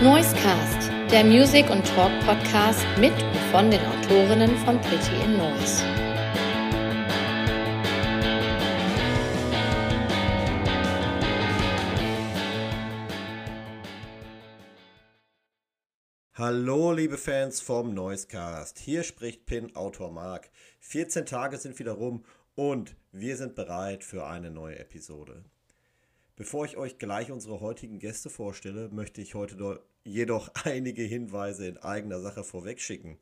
Noisecast, der Music- und Talk-Podcast mit und von den Autorinnen von Pretty in Noise. Hallo, liebe Fans vom Noisecast. Hier spricht Pin Autor Mark. 14 Tage sind wieder rum und wir sind bereit für eine neue Episode. Bevor ich euch gleich unsere heutigen Gäste vorstelle, möchte ich heute jedoch einige Hinweise in eigener Sache vorwegschicken.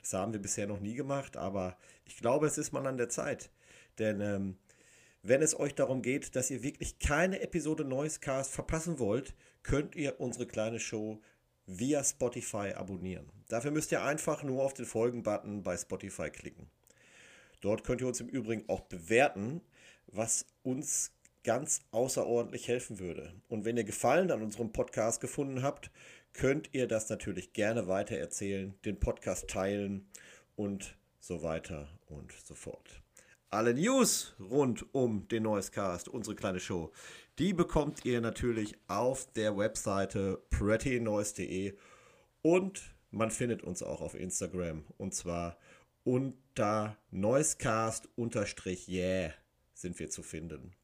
Das haben wir bisher noch nie gemacht, aber ich glaube, es ist mal an der Zeit. Denn ähm, wenn es euch darum geht, dass ihr wirklich keine Episode Noisecast verpassen wollt, könnt ihr unsere kleine Show via Spotify abonnieren. Dafür müsst ihr einfach nur auf den Folgen-Button bei Spotify klicken. Dort könnt ihr uns im Übrigen auch bewerten, was uns ganz außerordentlich helfen würde. Und wenn ihr Gefallen an unserem Podcast gefunden habt, könnt ihr das natürlich gerne weitererzählen, den Podcast teilen und so weiter und so fort. Alle News rund um den Noisecast, unsere kleine Show, die bekommt ihr natürlich auf der Webseite prettynoise.de und man findet uns auch auf Instagram und zwar unter noisecast-yeah sind wir zu finden.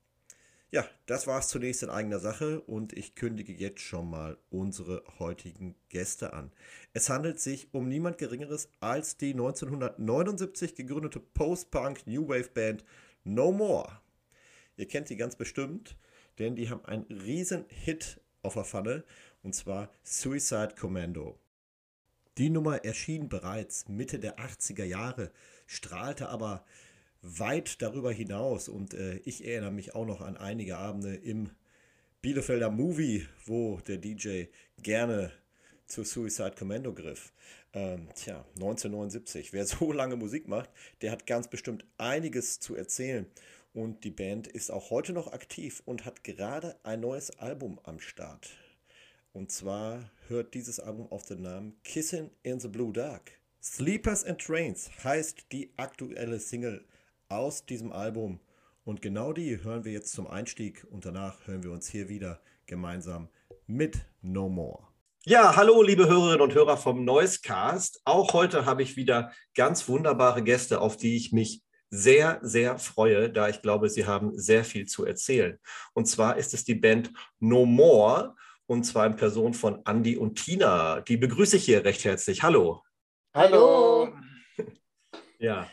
Ja, das war es zunächst in eigener Sache und ich kündige jetzt schon mal unsere heutigen Gäste an. Es handelt sich um niemand Geringeres als die 1979 gegründete Post-Punk New Wave Band No More. Ihr kennt die ganz bestimmt, denn die haben einen riesen Hit auf der Pfanne und zwar Suicide Commando. Die Nummer erschien bereits Mitte der 80er Jahre, strahlte aber weit darüber hinaus. Und äh, ich erinnere mich auch noch an einige Abende im Bielefelder Movie, wo der DJ gerne zu Suicide Commando griff. Ähm, tja, 1979. Wer so lange Musik macht, der hat ganz bestimmt einiges zu erzählen. Und die Band ist auch heute noch aktiv und hat gerade ein neues Album am Start. Und zwar hört dieses Album auf den Namen Kissing in the Blue Dark. Sleepers and Trains heißt die aktuelle Single aus diesem Album. Und genau die hören wir jetzt zum Einstieg und danach hören wir uns hier wieder gemeinsam mit No More. Ja, hallo liebe Hörerinnen und Hörer vom Noisecast. Auch heute habe ich wieder ganz wunderbare Gäste, auf die ich mich sehr, sehr freue, da ich glaube, sie haben sehr viel zu erzählen. Und zwar ist es die Band No More und zwar in Person von Andy und Tina. Die begrüße ich hier recht herzlich. Hallo. Hallo. Ja,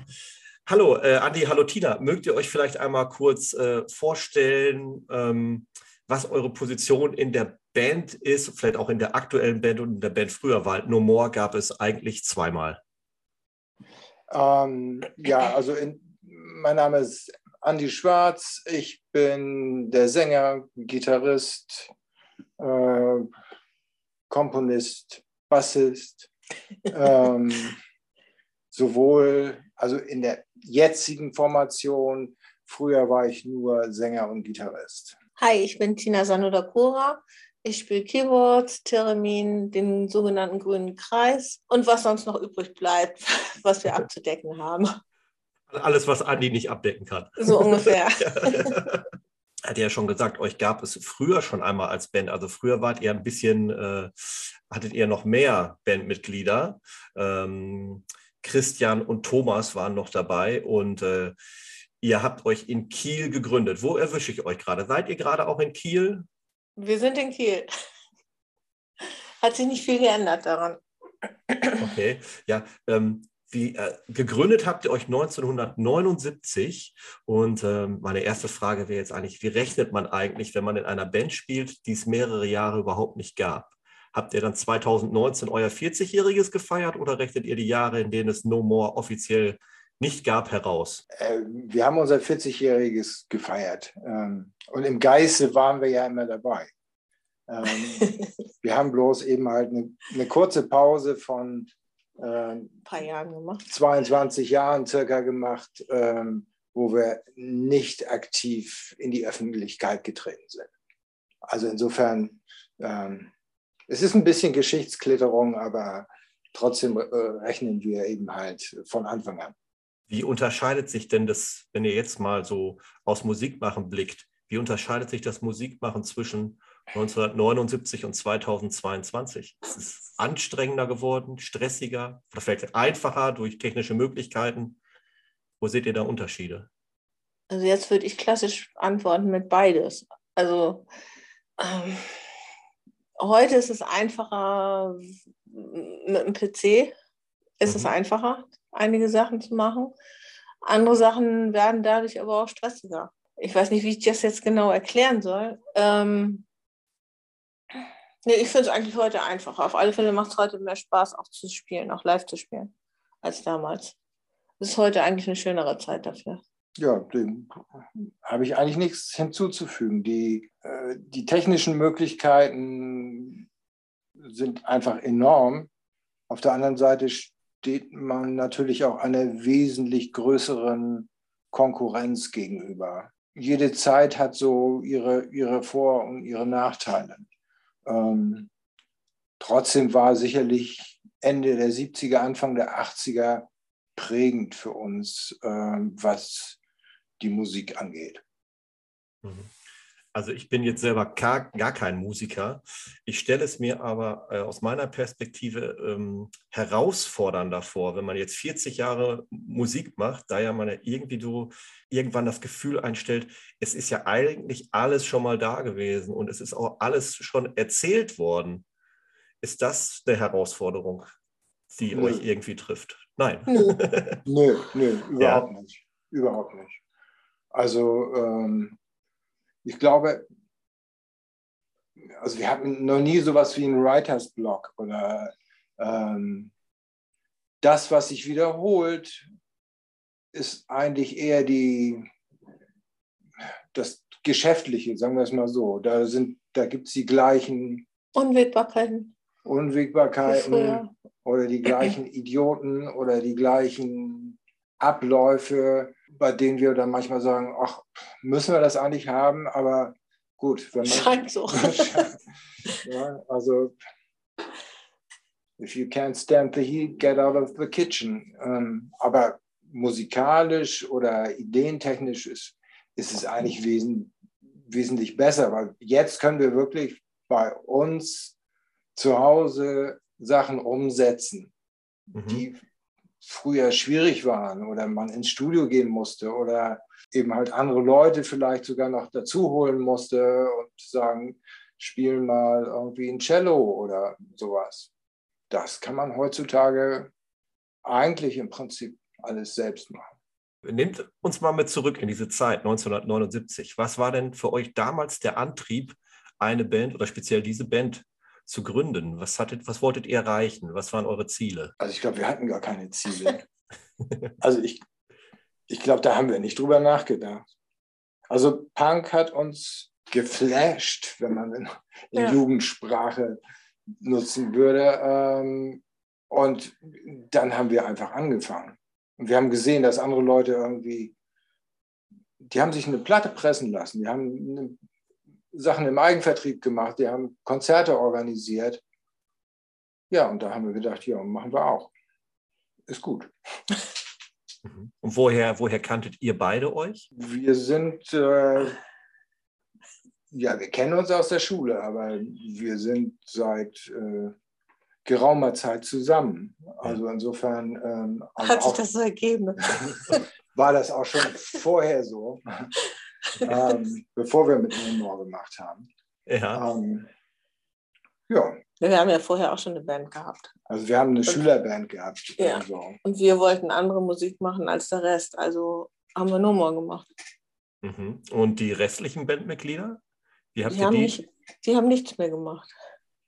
Hallo, äh, Andi, hallo Tina. Mögt ihr euch vielleicht einmal kurz äh, vorstellen, ähm, was eure Position in der Band ist, vielleicht auch in der aktuellen Band und in der Band früher, weil No More gab es eigentlich zweimal. Ähm, ja, also in, mein Name ist Andi Schwarz. Ich bin der Sänger, Gitarrist, äh, Komponist, Bassist. ähm, sowohl also in der jetzigen Formation. Früher war ich nur Sänger und Gitarrist. Hi, ich bin Tina Sanodakura. Ich spiele Keyboard, Theremin, den sogenannten grünen Kreis und was sonst noch übrig bleibt, was wir abzudecken haben. Alles, was Andi nicht abdecken kann. So ungefähr. Hat ja schon gesagt, euch gab es früher schon einmal als Band. Also früher wart ihr ein bisschen, äh, hattet ihr noch mehr Bandmitglieder. Ähm, Christian und Thomas waren noch dabei und äh, ihr habt euch in Kiel gegründet. Wo erwische ich euch gerade? Seid ihr gerade auch in Kiel? Wir sind in Kiel. Hat sich nicht viel geändert daran. Okay, ja. Ähm, wie, äh, gegründet habt ihr euch 1979 und äh, meine erste Frage wäre jetzt eigentlich, wie rechnet man eigentlich, wenn man in einer Band spielt, die es mehrere Jahre überhaupt nicht gab? Habt ihr dann 2019 euer 40-jähriges gefeiert oder rechnet ihr die Jahre, in denen es No More offiziell nicht gab, heraus? Äh, wir haben unser 40-jähriges gefeiert. Ähm, und im Geiste waren wir ja immer dabei. Ähm, wir haben bloß eben halt eine, eine kurze Pause von ein paar Jahren gemacht. 22 Jahren circa gemacht, ähm, wo wir nicht aktiv in die Öffentlichkeit getreten sind. Also insofern es ist ein bisschen Geschichtsklitterung, aber trotzdem äh, rechnen wir eben halt von Anfang an. Wie unterscheidet sich denn das, wenn ihr jetzt mal so aus Musikmachen blickt, wie unterscheidet sich das Musikmachen zwischen 1979 und 2022? Ist es anstrengender geworden, stressiger oder vielleicht einfacher durch technische Möglichkeiten? Wo seht ihr da Unterschiede? Also jetzt würde ich klassisch antworten mit beides. Also ähm, heute ist es einfacher mit dem PC. Ist mhm. es einfacher, einige Sachen zu machen. Andere Sachen werden dadurch aber auch stressiger. Ich weiß nicht, wie ich das jetzt genau erklären soll. Ähm, nee, ich finde es eigentlich heute einfacher. Auf alle Fälle macht es heute mehr Spaß, auch zu spielen, auch live zu spielen, als damals. Es ist heute eigentlich eine schönere Zeit dafür. Ja, dem habe ich eigentlich nichts hinzuzufügen. Die, äh, die technischen Möglichkeiten sind einfach enorm. Auf der anderen Seite steht man natürlich auch einer wesentlich größeren Konkurrenz gegenüber. Jede Zeit hat so ihre, ihre Vor- und ihre Nachteile. Ähm, trotzdem war sicherlich Ende der 70er, Anfang der 80er prägend für uns, ähm, was die Musik angeht. Mhm. Also ich bin jetzt selber gar, gar kein Musiker. Ich stelle es mir aber äh, aus meiner Perspektive ähm, herausfordernder vor, wenn man jetzt 40 Jahre Musik macht, da ja man ja irgendwie so irgendwann das Gefühl einstellt, es ist ja eigentlich alles schon mal da gewesen und es ist auch alles schon erzählt worden. Ist das eine Herausforderung, die nö. euch irgendwie trifft? Nein. Nö, nö, nö überhaupt ja. nicht. Überhaupt nicht. Also ähm, ich glaube, also wir hatten noch nie sowas wie einen Writers Block oder ähm, das, was sich wiederholt, ist eigentlich eher die, das Geschäftliche, sagen wir es mal so. Da, da gibt es die gleichen Unwägbarkeiten. Unwägbarkeiten oder die gleichen Idioten oder die gleichen Abläufe bei denen wir dann manchmal sagen, ach, müssen wir das eigentlich haben? Aber gut, wenn man. Scheint so. ja, also, if you can't stand the heat, get out of the kitchen. Ähm, aber musikalisch oder ideentechnisch ist, ist es eigentlich wesen, wesentlich besser, weil jetzt können wir wirklich bei uns zu Hause Sachen umsetzen, mhm. die früher schwierig waren oder man ins Studio gehen musste oder eben halt andere Leute vielleicht sogar noch dazu holen musste und sagen, spiel mal irgendwie ein Cello oder sowas. Das kann man heutzutage eigentlich im Prinzip alles selbst machen. Nehmt uns mal mit zurück in diese Zeit 1979. Was war denn für euch damals der Antrieb, eine Band oder speziell diese Band zu gründen? Was, hattet, was wolltet ihr erreichen? Was waren eure Ziele? Also ich glaube, wir hatten gar keine Ziele. also ich, ich glaube, da haben wir nicht drüber nachgedacht. Also Punk hat uns geflasht, wenn man in, in ja. Jugendsprache nutzen würde. Ähm, und dann haben wir einfach angefangen. Und wir haben gesehen, dass andere Leute irgendwie, die haben sich eine Platte pressen lassen, die haben eine Sachen im Eigenvertrieb gemacht, die haben Konzerte organisiert. Ja, und da haben wir gedacht, ja, machen wir auch. Ist gut. Mhm. Und woher, woher kanntet ihr beide euch? Wir sind, äh, ja, wir kennen uns aus der Schule, aber wir sind seit äh, geraumer Zeit zusammen. Also insofern. Ähm, Hat sich das so ergeben? war das auch schon vorher so ähm, bevor wir mit Neymar gemacht haben. Ja. Ähm, ja. Wir haben ja vorher auch schon eine Band gehabt. Also wir haben eine und, Schülerband gehabt. Ja. So. Und wir wollten andere Musik machen als der Rest. Also haben wir No gemacht. Mhm. Und die restlichen Bandmitglieder? Wie habt die, ihr haben die? Nicht, die haben nichts mehr gemacht.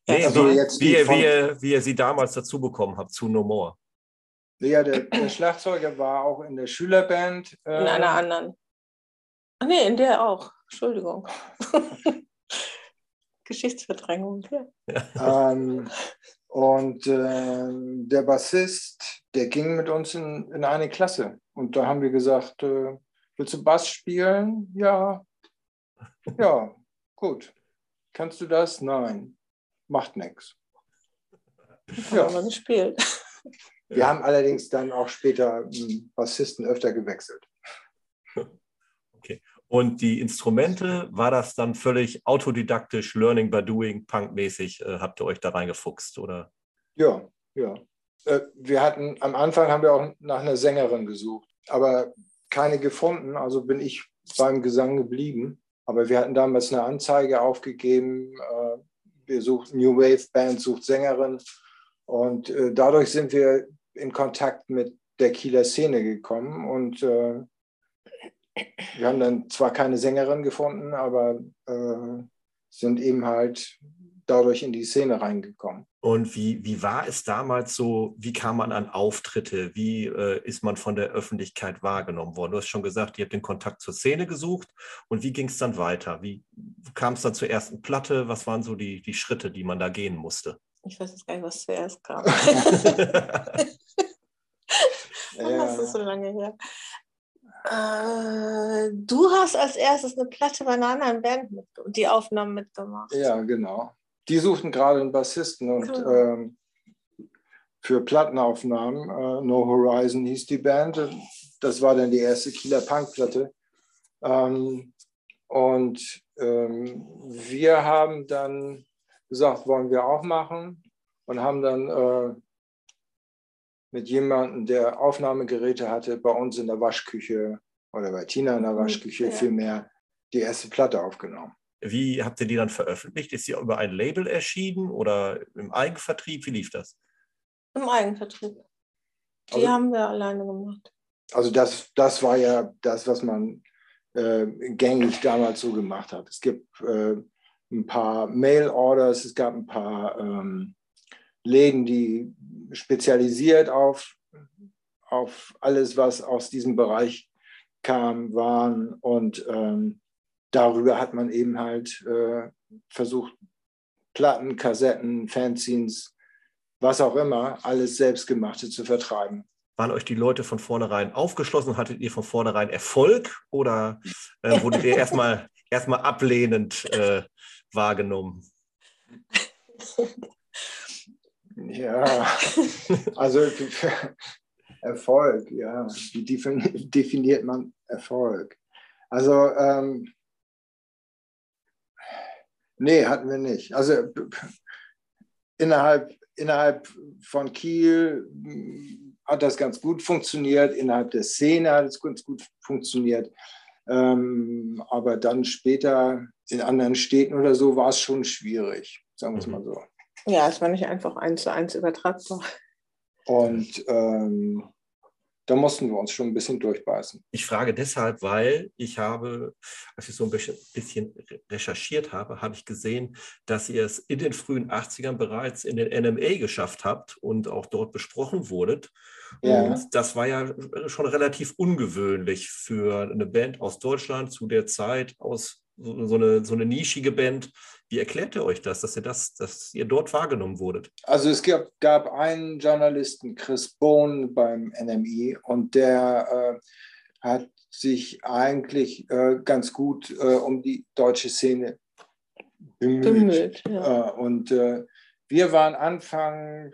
Nee, also wie, jetzt wie, wie, ihr, wie ihr sie damals dazu bekommen habt zu No More. Ja, der, der Schlagzeuger war auch in der Schülerband. Äh, in einer anderen. Ach nee, in der auch. Entschuldigung. Geschichtsverdrängung. Ja. Ähm, und äh, der Bassist, der ging mit uns in, in eine Klasse. Und da haben wir gesagt, äh, willst du Bass spielen? Ja. Ja, gut. Kannst du das? Nein. Macht nichts. Ja. Haben wir gespielt. Wir haben allerdings dann auch später Bassisten öfter gewechselt. Und die Instrumente, war das dann völlig autodidaktisch, Learning by Doing, punkmäßig? Äh, habt ihr euch da reingefuchst, oder? Ja, ja. Äh, wir hatten, am Anfang haben wir auch nach einer Sängerin gesucht, aber keine gefunden. Also bin ich beim Gesang geblieben. Aber wir hatten damals eine Anzeige aufgegeben. Äh, wir suchen New Wave Band, sucht Sängerin. Und äh, dadurch sind wir in Kontakt mit der Kieler Szene gekommen. Und äh, wir haben dann zwar keine Sängerin gefunden, aber äh, sind eben halt dadurch in die Szene reingekommen. Und wie, wie war es damals so? Wie kam man an Auftritte? Wie äh, ist man von der Öffentlichkeit wahrgenommen worden? Du hast schon gesagt, ihr habt den Kontakt zur Szene gesucht. Und wie ging es dann weiter? Wie kam es dann zur ersten Platte? Was waren so die, die Schritte, die man da gehen musste? Ich weiß jetzt gar nicht, was zuerst kam. Ja. Das ist so lange her. Äh, du hast als erstes eine Platte bei einer anderen Band mit, die Aufnahmen mitgemacht. Ja, genau. Die suchten gerade einen Bassisten und Genau. ähm, für Plattenaufnahmen, äh, No Horizon hieß die Band. Das war dann die erste Kieler Punkplatte. Ähm, und ähm, wir haben dann gesagt, wollen wir auch machen und haben dann äh, mit jemandem, der Aufnahmegeräte hatte, bei uns in der Waschküche oder bei Tina in der Mhm, Waschküche ja. vielmehr die erste Platte aufgenommen. Wie habt ihr die dann veröffentlicht? Ist sie über ein Label erschienen oder im Eigenvertrieb? Wie lief das? Im Eigenvertrieb. Die Also- haben wir alleine gemacht. Also das, das war ja das, was man äh, gängig damals so gemacht hat. Es gibt äh, ein paar Mail-Orders, es gab ein paar ähm, Läden, die spezialisiert auf, auf alles, was aus diesem Bereich kam, waren. Und ähm, darüber hat man eben halt äh, versucht, Platten, Kassetten, Fanzines, was auch immer, alles Selbstgemachte zu vertreiben. Waren euch die Leute von vornherein aufgeschlossen? Hattet ihr von vornherein Erfolg oder äh, wurdet ihr erstmal erstmal ablehnend äh, wahrgenommen? Ja, also Erfolg, ja. Wie defini- definiert man Erfolg? Also, ähm, nee, hatten wir nicht. Also innerhalb, innerhalb von Kiel mh, hat das ganz gut funktioniert, innerhalb der Szene hat es ganz gut funktioniert. Ähm, aber dann später in anderen Städten oder so war es schon schwierig, sagen wir es Mhm. mal so. Ja, es war nicht einfach eins zu eins übertragbar. Und ähm, da mussten wir uns schon ein bisschen durchbeißen. Ich frage deshalb, weil ich habe, als ich so ein bisschen, recherchiert habe, habe ich gesehen, dass ihr es in den frühen 80ern bereits in den NMA geschafft habt und auch dort besprochen wurdet. Ja. Und das war ja schon relativ ungewöhnlich für eine Band aus Deutschland zu der Zeit, aus so so eine, so eine nischige Band. Wie erklärt ihr euch das, dass ihr das, dass ihr dort wahrgenommen wurdet? Also es gab, gab einen Journalisten, Chris Bohn beim NMI, und der äh, hat sich eigentlich äh, ganz gut äh, um die deutsche Szene bemüht. Bemüht, ja. Äh, und äh, wir waren Anfang,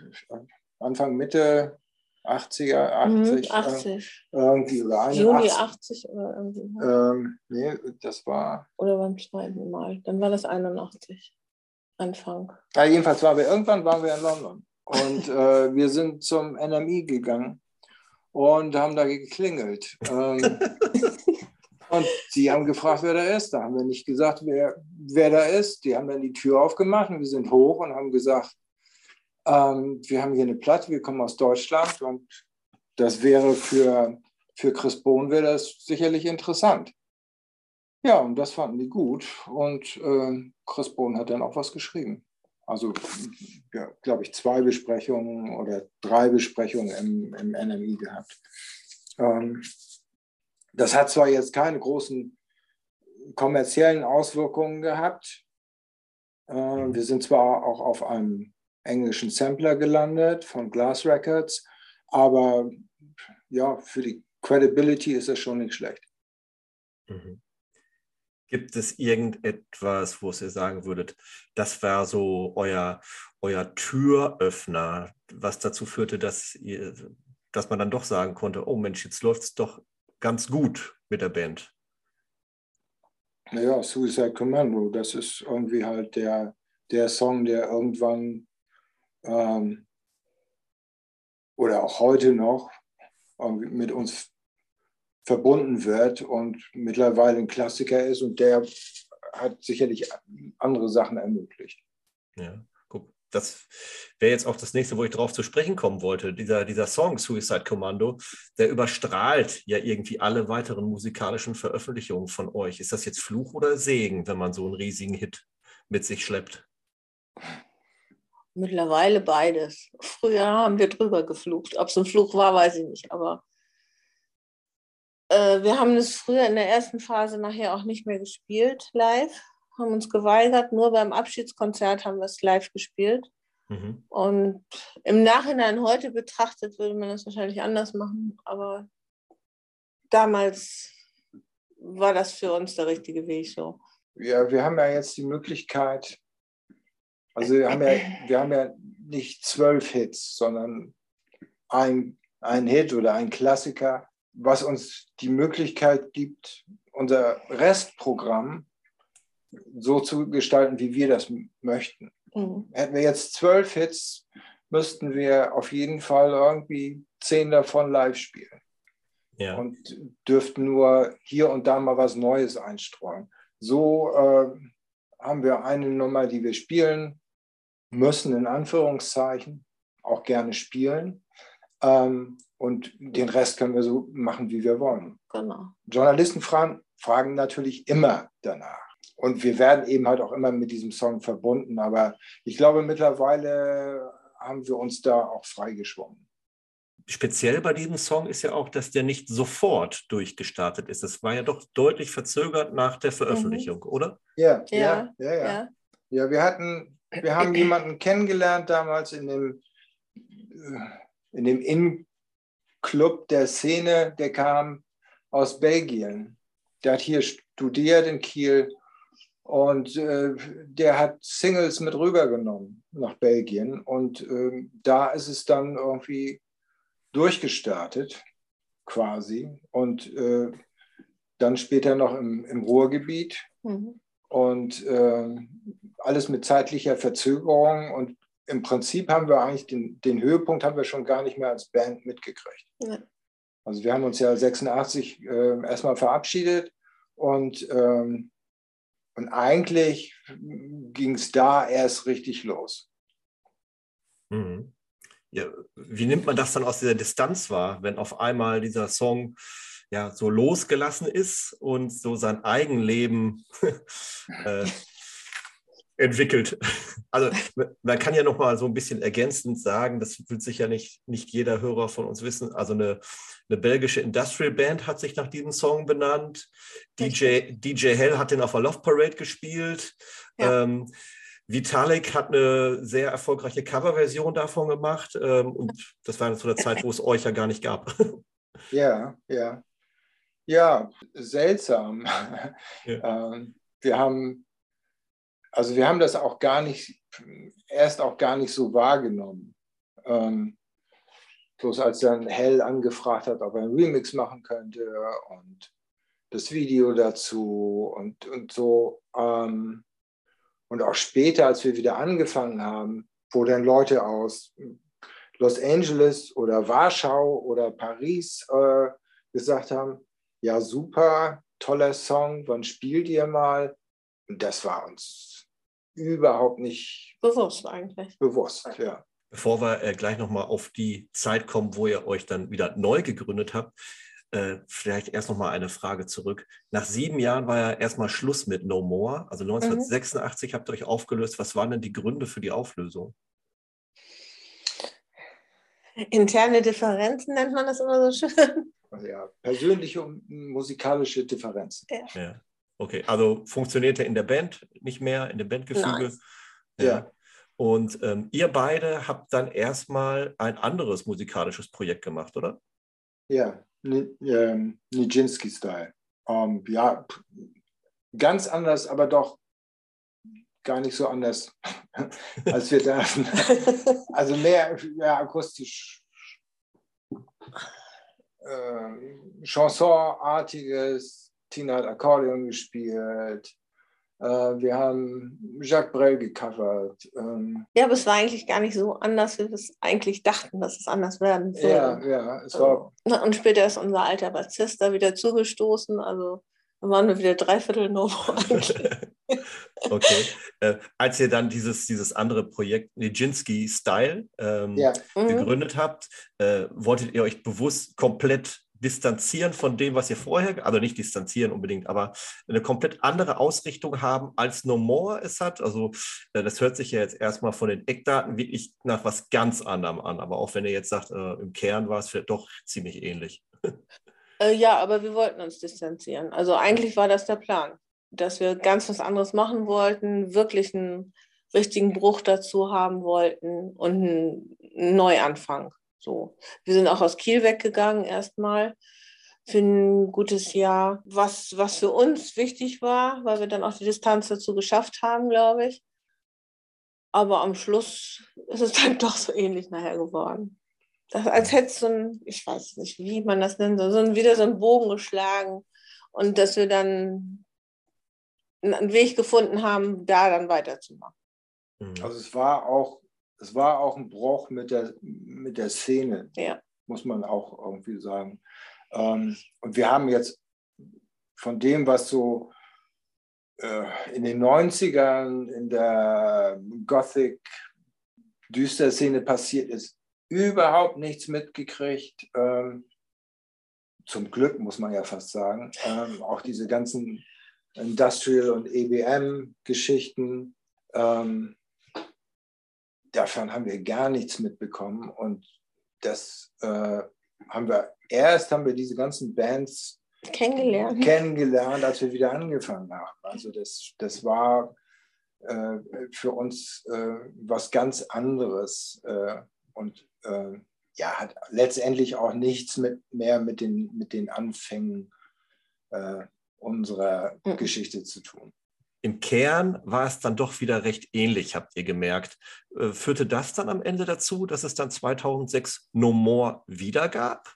Anfang Mitte 80er, 80, Mhm, 80. Äh, irgendwie oder Juni 81. 80 oder irgendwie. Ähm, nee, das war Oder beim zweiten Mal. Dann war das 81. Anfang. Ja, jedenfalls waren wir irgendwann waren wir in London und äh, wir sind zum NMI gegangen und haben da geklingelt. Ähm, und sie haben gefragt, wer da ist. Da haben wir nicht gesagt, wer, wer da ist. Die haben dann die Tür aufgemacht und wir sind hoch und haben gesagt, ähm, wir haben hier eine Platte, wir kommen aus Deutschland und das wäre für, für Chris Bohn wäre das sicherlich interessant. Ja, und das fanden die gut. Und äh, Chris Bohn hat dann auch was geschrieben. Also, ja, glaube ich, zwei Besprechungen oder drei Besprechungen im, im NMI gehabt. Ähm, das hat zwar jetzt keine großen kommerziellen Auswirkungen gehabt. Äh, wir sind zwar auch auf einem englischen Sampler gelandet von Glass Records, aber ja, für die Credibility ist das schon nicht schlecht. Mhm. Gibt es irgendetwas, wo ihr sagen würdet, das war so euer, euer Türöffner, was dazu führte, dass, ihr, dass man dann doch sagen konnte, oh Mensch, jetzt läuft es doch ganz gut mit der Band? Naja, Suicide Commando, das ist irgendwie halt der, der Song, der irgendwann ähm, oder auch heute noch mit uns verbunden wird und mittlerweile ein Klassiker ist und der hat sicherlich andere Sachen ermöglicht. Ja, guck, das wäre jetzt auch das nächste, wo ich darauf zu sprechen kommen wollte. Dieser, dieser Song Suicide Commando, der überstrahlt ja irgendwie alle weiteren musikalischen Veröffentlichungen von euch. Ist das jetzt Fluch oder Segen, wenn man so einen riesigen Hit mit sich schleppt? Mittlerweile beides. Früher haben wir drüber geflucht. Ob es ein Fluch war, weiß ich nicht. Aber äh, wir haben es früher in der ersten Phase nachher auch nicht mehr gespielt live, haben uns geweigert. Nur beim Abschiedskonzert haben wir es live gespielt. Mhm. Und im Nachhinein heute betrachtet würde man das wahrscheinlich anders machen. Aber damals war das für uns der richtige Weg so. Ja, wir haben ja jetzt die Möglichkeit, also wir haben ja, wir haben ja nicht zwölf Hits, sondern ein, ein Hit oder ein Klassiker, was uns die Möglichkeit gibt, unser Restprogramm so zu gestalten, wie wir das möchten. Mhm. Hätten wir jetzt zwölf Hits, müssten wir auf jeden Fall irgendwie zehn davon live spielen. Ja. Und dürften nur hier und da mal was Neues einstreuen. So äh, haben wir eine Nummer, die wir spielen, müssen in Anführungszeichen auch gerne spielen. Ähm, und den Rest können wir so machen, wie wir wollen. Genau. Journalisten fragen, fragen natürlich immer danach. Und wir werden eben halt auch immer mit diesem Song verbunden. Aber ich glaube, mittlerweile haben wir uns da auch freigeschwommen. Speziell bei diesem Song ist ja auch, dass der nicht sofort durchgestartet ist. Das war ja doch deutlich verzögert nach der Veröffentlichung, mhm. oder? Ja ja, ja ja, ja, ja. wir hatten wir haben jemanden kennengelernt damals in dem, äh, in dem In-Club der Szene, der kam aus Belgien. Der hat hier studiert in Kiel und äh, der hat Singles mit rübergenommen nach Belgien. Und äh, da ist es dann irgendwie durchgestartet, quasi. Und äh, dann später noch im, im Ruhrgebiet. Mhm. Und ähm, alles mit zeitlicher Verzögerung. Und im Prinzip haben wir eigentlich den, den Höhepunkt haben wir schon gar nicht mehr als Band mitgekriegt. Ja. Also wir haben uns ja 86 äh, erstmal verabschiedet und, ähm, und eigentlich ging es da erst richtig los. Mhm. Ja, wie nimmt man das dann aus dieser Distanz wahr, wenn auf einmal dieser Song ja so losgelassen ist und so sein Eigenleben äh, entwickelt. Also man kann ja noch mal so ein bisschen ergänzend sagen, das wird sicher nicht, nicht jeder Hörer von uns wissen. Also eine, eine belgische Industrial Band hat sich nach diesem Song benannt. DJ, DJ Hell hat den auf der Love Parade gespielt. Ja. Ähm, Vitalik hat eine sehr erfolgreiche Coverversion davon gemacht. Ähm, und das war zu der Zeit, wo es euch ja gar nicht gab. Ja, ja. Ja, seltsam. Ja. Ähm, wir haben also wir haben das auch gar nicht, erst auch gar nicht so wahrgenommen. Ähm, bloß als dann Hell angefragt hat, ob er einen Remix machen könnte und das Video dazu und, und so. Ähm, und auch später, als wir wieder angefangen haben, wo dann Leute aus Los Angeles oder Warschau oder Paris äh, gesagt haben, ja super, toller Song, wann spielt ihr mal? Und das war uns überhaupt nicht bewusst eigentlich. Bewusst, ja. Bevor wir äh, gleich nochmal auf die Zeit kommen, wo ihr euch dann wieder neu gegründet habt, äh, vielleicht erst nochmal eine Frage zurück. Nach sieben Jahren war ja erstmal Schluss mit No More. Also 1986 mhm. habt ihr euch aufgelöst. Was waren denn die Gründe für die Auflösung? Interne Differenzen nennt man das immer so schön. Ja, persönliche und musikalische Differenzen. Ja. ja. Okay, also funktionierte in der Band nicht mehr, in dem Bandgefüge. Nice. Ja. ja. Und ähm, ihr beide habt dann erstmal ein anderes musikalisches Projekt gemacht, oder? Ja, ähm, Nijinsky-Style. Um, ähm, ja, ganz anders, aber doch gar nicht so anders, als wir dachten. also mehr, mehr akustisch, äh, Chansonartiges, Tina hat Akkordeon gespielt. Äh, wir haben Jacques Brel gecovert. Ähm, Ja, aber es war eigentlich gar nicht so anders, wie wir es eigentlich dachten, dass es anders werden würde. ja, ja, es war Na, Und später ist unser alter Bassist da wieder zugestoßen. Also dann waren wir wieder dreiviertel Novo eigentlich. okay. Äh, als ihr dann dieses, dieses andere Projekt, Nijinsky Style, ähm, ja, Mhm. gegründet habt, äh, wolltet ihr euch bewusst komplett distanzieren von dem, was ihr vorher, also nicht distanzieren unbedingt, aber eine komplett andere Ausrichtung haben, als No More es hat. Also äh, das hört sich ja jetzt erstmal von den Eckdaten wirklich nach was ganz anderem an. Aber auch wenn ihr jetzt sagt, äh, im Kern war es vielleicht doch ziemlich ähnlich. Äh, ja, aber wir wollten uns distanzieren. Also eigentlich war das der Plan, dass wir ganz was anderes machen wollten, wirklich einen richtigen Bruch dazu haben wollten und einen Neuanfang. So. Wir sind auch aus Kiel weggegangen erstmal für ein gutes Jahr, was, was für uns wichtig war, weil wir dann auch die Distanz dazu geschafft haben, glaube ich. Aber am Schluss ist es dann doch so ähnlich nachher geworden. Das, als hätte es so ein, ich weiß nicht, wie man das nennt, so ein, wieder so einen Bogen geschlagen und dass wir dann einen Weg gefunden haben, da dann weiterzumachen. Mhm. also es war auch, es war auch ein Bruch mit der, mit der Szene, Ja. muss man auch irgendwie sagen. Ähm, und wir haben jetzt von dem, was so äh, in den 90ern in der Gothic-Düster-Szene passiert ist, überhaupt nichts mitgekriegt. Ähm, zum Glück, muss man ja fast sagen. Ähm, auch diese ganzen Industrial- und EBM-Geschichten. Ähm, davon haben wir gar nichts mitbekommen. Und das äh, haben wir, erst haben wir diese ganzen Bands Kennengelernt. kennengelernt, als wir wieder angefangen haben. Also das, das war äh, für uns äh, was ganz anderes äh, und äh, ja, hat letztendlich auch nichts mit, mehr mit den, mit den Anfängen äh, unserer Mhm. Geschichte zu tun. Im Kern war es dann doch wieder recht ähnlich, habt ihr gemerkt. Äh, führte das dann am Ende dazu, dass es dann 2006 No More wieder gab?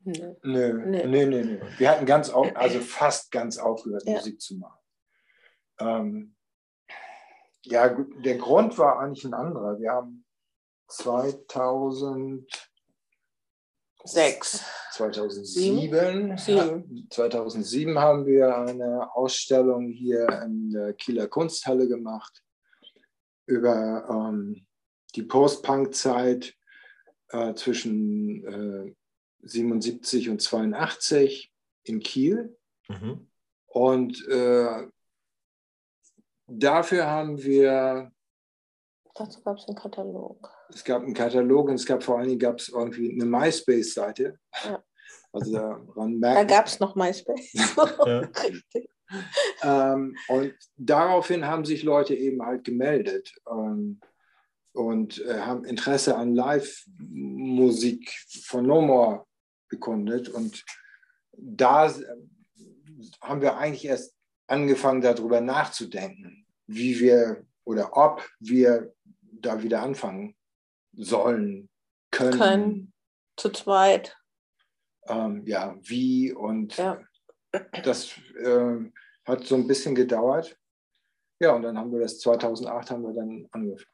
Nö. Nö, nö, nö, nö. Wir hatten ganz, auf, also fast ganz aufgehört, Ja. Musik zu machen. Ähm, ja, der Grund war eigentlich ein anderer. Wir haben 2000, Sechs. 2007, Sieben. 2007 haben wir eine Ausstellung hier in der Kieler Kunsthalle gemacht über ähm, die Post-Punk-Zeit äh, zwischen äh, 77 und 82 in Kiel. Mhm. Und äh, dafür haben wir, Dazu gab es einen Katalog. Es gab einen Katalog und es gab vor allen Dingen gab es irgendwie eine MySpace-Seite. Ja. Also daran Da merkt gab es noch MySpace. Ja. Richtig. Ähm, und daraufhin haben sich Leute eben halt gemeldet ähm, und äh, haben Interesse an Live-Musik von No More bekundet. Und da äh, haben wir eigentlich erst angefangen, darüber nachzudenken, wie wir oder ob wir da wieder anfangen sollen, können. Können. Zu zweit. Ähm, ja, wie und Ja. das äh, hat so ein bisschen gedauert. Ja, und dann haben wir das 2008 haben wir dann angefangen.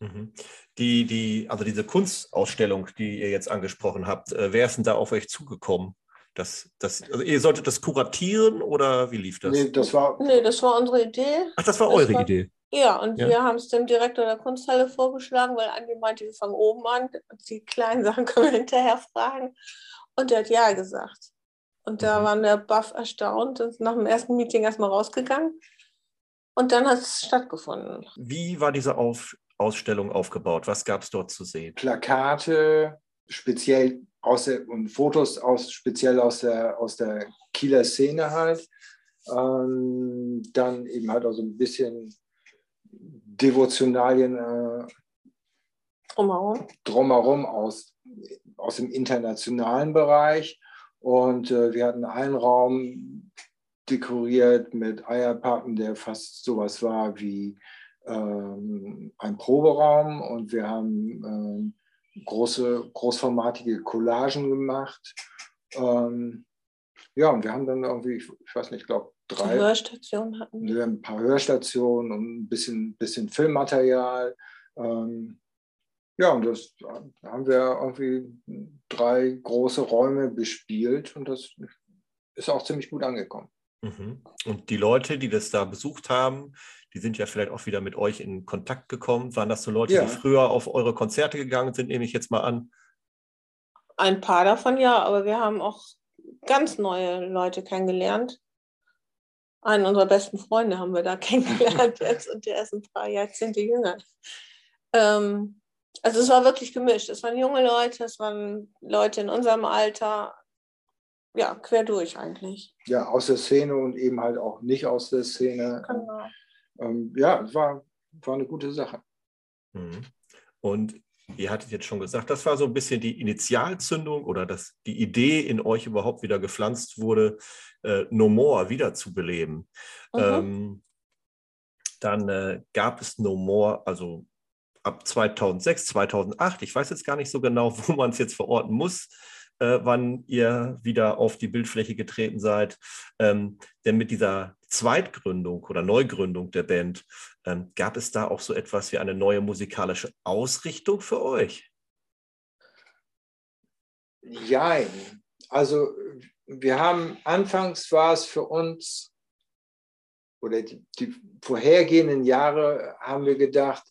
Mhm. Die, die, also diese Kunstausstellung, die ihr jetzt angesprochen habt, äh, wer ist denn da auf euch zugekommen? Das, das, also ihr solltet das kuratieren oder wie lief das? Nee, das war Nee, das war unsere Idee. Ach, das war das eure war- Idee. Ja, und Ja. wir haben es dem Direktor der Kunsthalle vorgeschlagen, weil Andi meinte, wir fangen oben an. Die kleinen Sachen können wir hinterher fragen. Und der hat ja gesagt. Und da Mhm. waren der Buff erstaunt und ist nach dem ersten Meeting erstmal rausgegangen. Und dann hat es stattgefunden. Wie war diese auf, Ausstellung aufgebaut? Was gab es dort zu sehen? Plakate, speziell aus der, und Fotos aus, speziell aus der, aus der Kieler Szene halt. Ähm, dann eben halt auch so ein bisschen Devotionalien äh, Drumherum. drumherum aus, aus dem internationalen Bereich. Und äh, wir hatten einen Raum dekoriert mit Eierpappen, der fast sowas war wie ähm, ein Proberaum. Und wir haben ähm, große, großformatige Collagen gemacht. Ähm, ja, und wir haben dann irgendwie, ich, ich weiß nicht, ich glaube, drei. Hörstationen hatten wir. ein paar Hörstationen und ein bisschen, bisschen Filmmaterial. Ähm, ja, und das da haben wir irgendwie drei große Räume bespielt und das ist auch ziemlich gut angekommen. Mhm. Und die Leute, die das da besucht haben, die sind ja vielleicht auch wieder mit euch in Kontakt gekommen. Waren das so Leute, Ja. die früher auf eure Konzerte gegangen sind, nehme ich jetzt mal an? Ein paar davon ja, aber wir haben auch ganz neue Leute kennengelernt. Einen unserer besten Freunde haben wir da kennengelernt jetzt und der ist ein paar Jahrzehnte jünger. Ähm, also es war wirklich gemischt. Es waren junge Leute, es waren Leute in unserem Alter. Ja, quer durch eigentlich. Ja, aus der Szene und eben halt auch nicht aus der Szene. Genau. Ähm, ja, es war, war eine gute Sache. Mhm. Und ihr hattet jetzt schon gesagt, das war so ein bisschen die Initialzündung oder dass die Idee in euch überhaupt wieder gepflanzt wurde, äh, No More wiederzubeleben. Mhm. Ähm, dann äh, gab es No More, also ab 2006, 2008, ich weiß jetzt gar nicht so genau, wo man es jetzt verorten muss, äh, wann ihr wieder auf die Bildfläche getreten seid. Ähm, denn mit dieser Zweitgründung oder Neugründung der Band ähm, gab es da auch so etwas wie eine neue musikalische Ausrichtung für euch. Jein. Also wir haben, anfangs war es für uns, oder die, die vorhergehenden Jahre haben wir gedacht,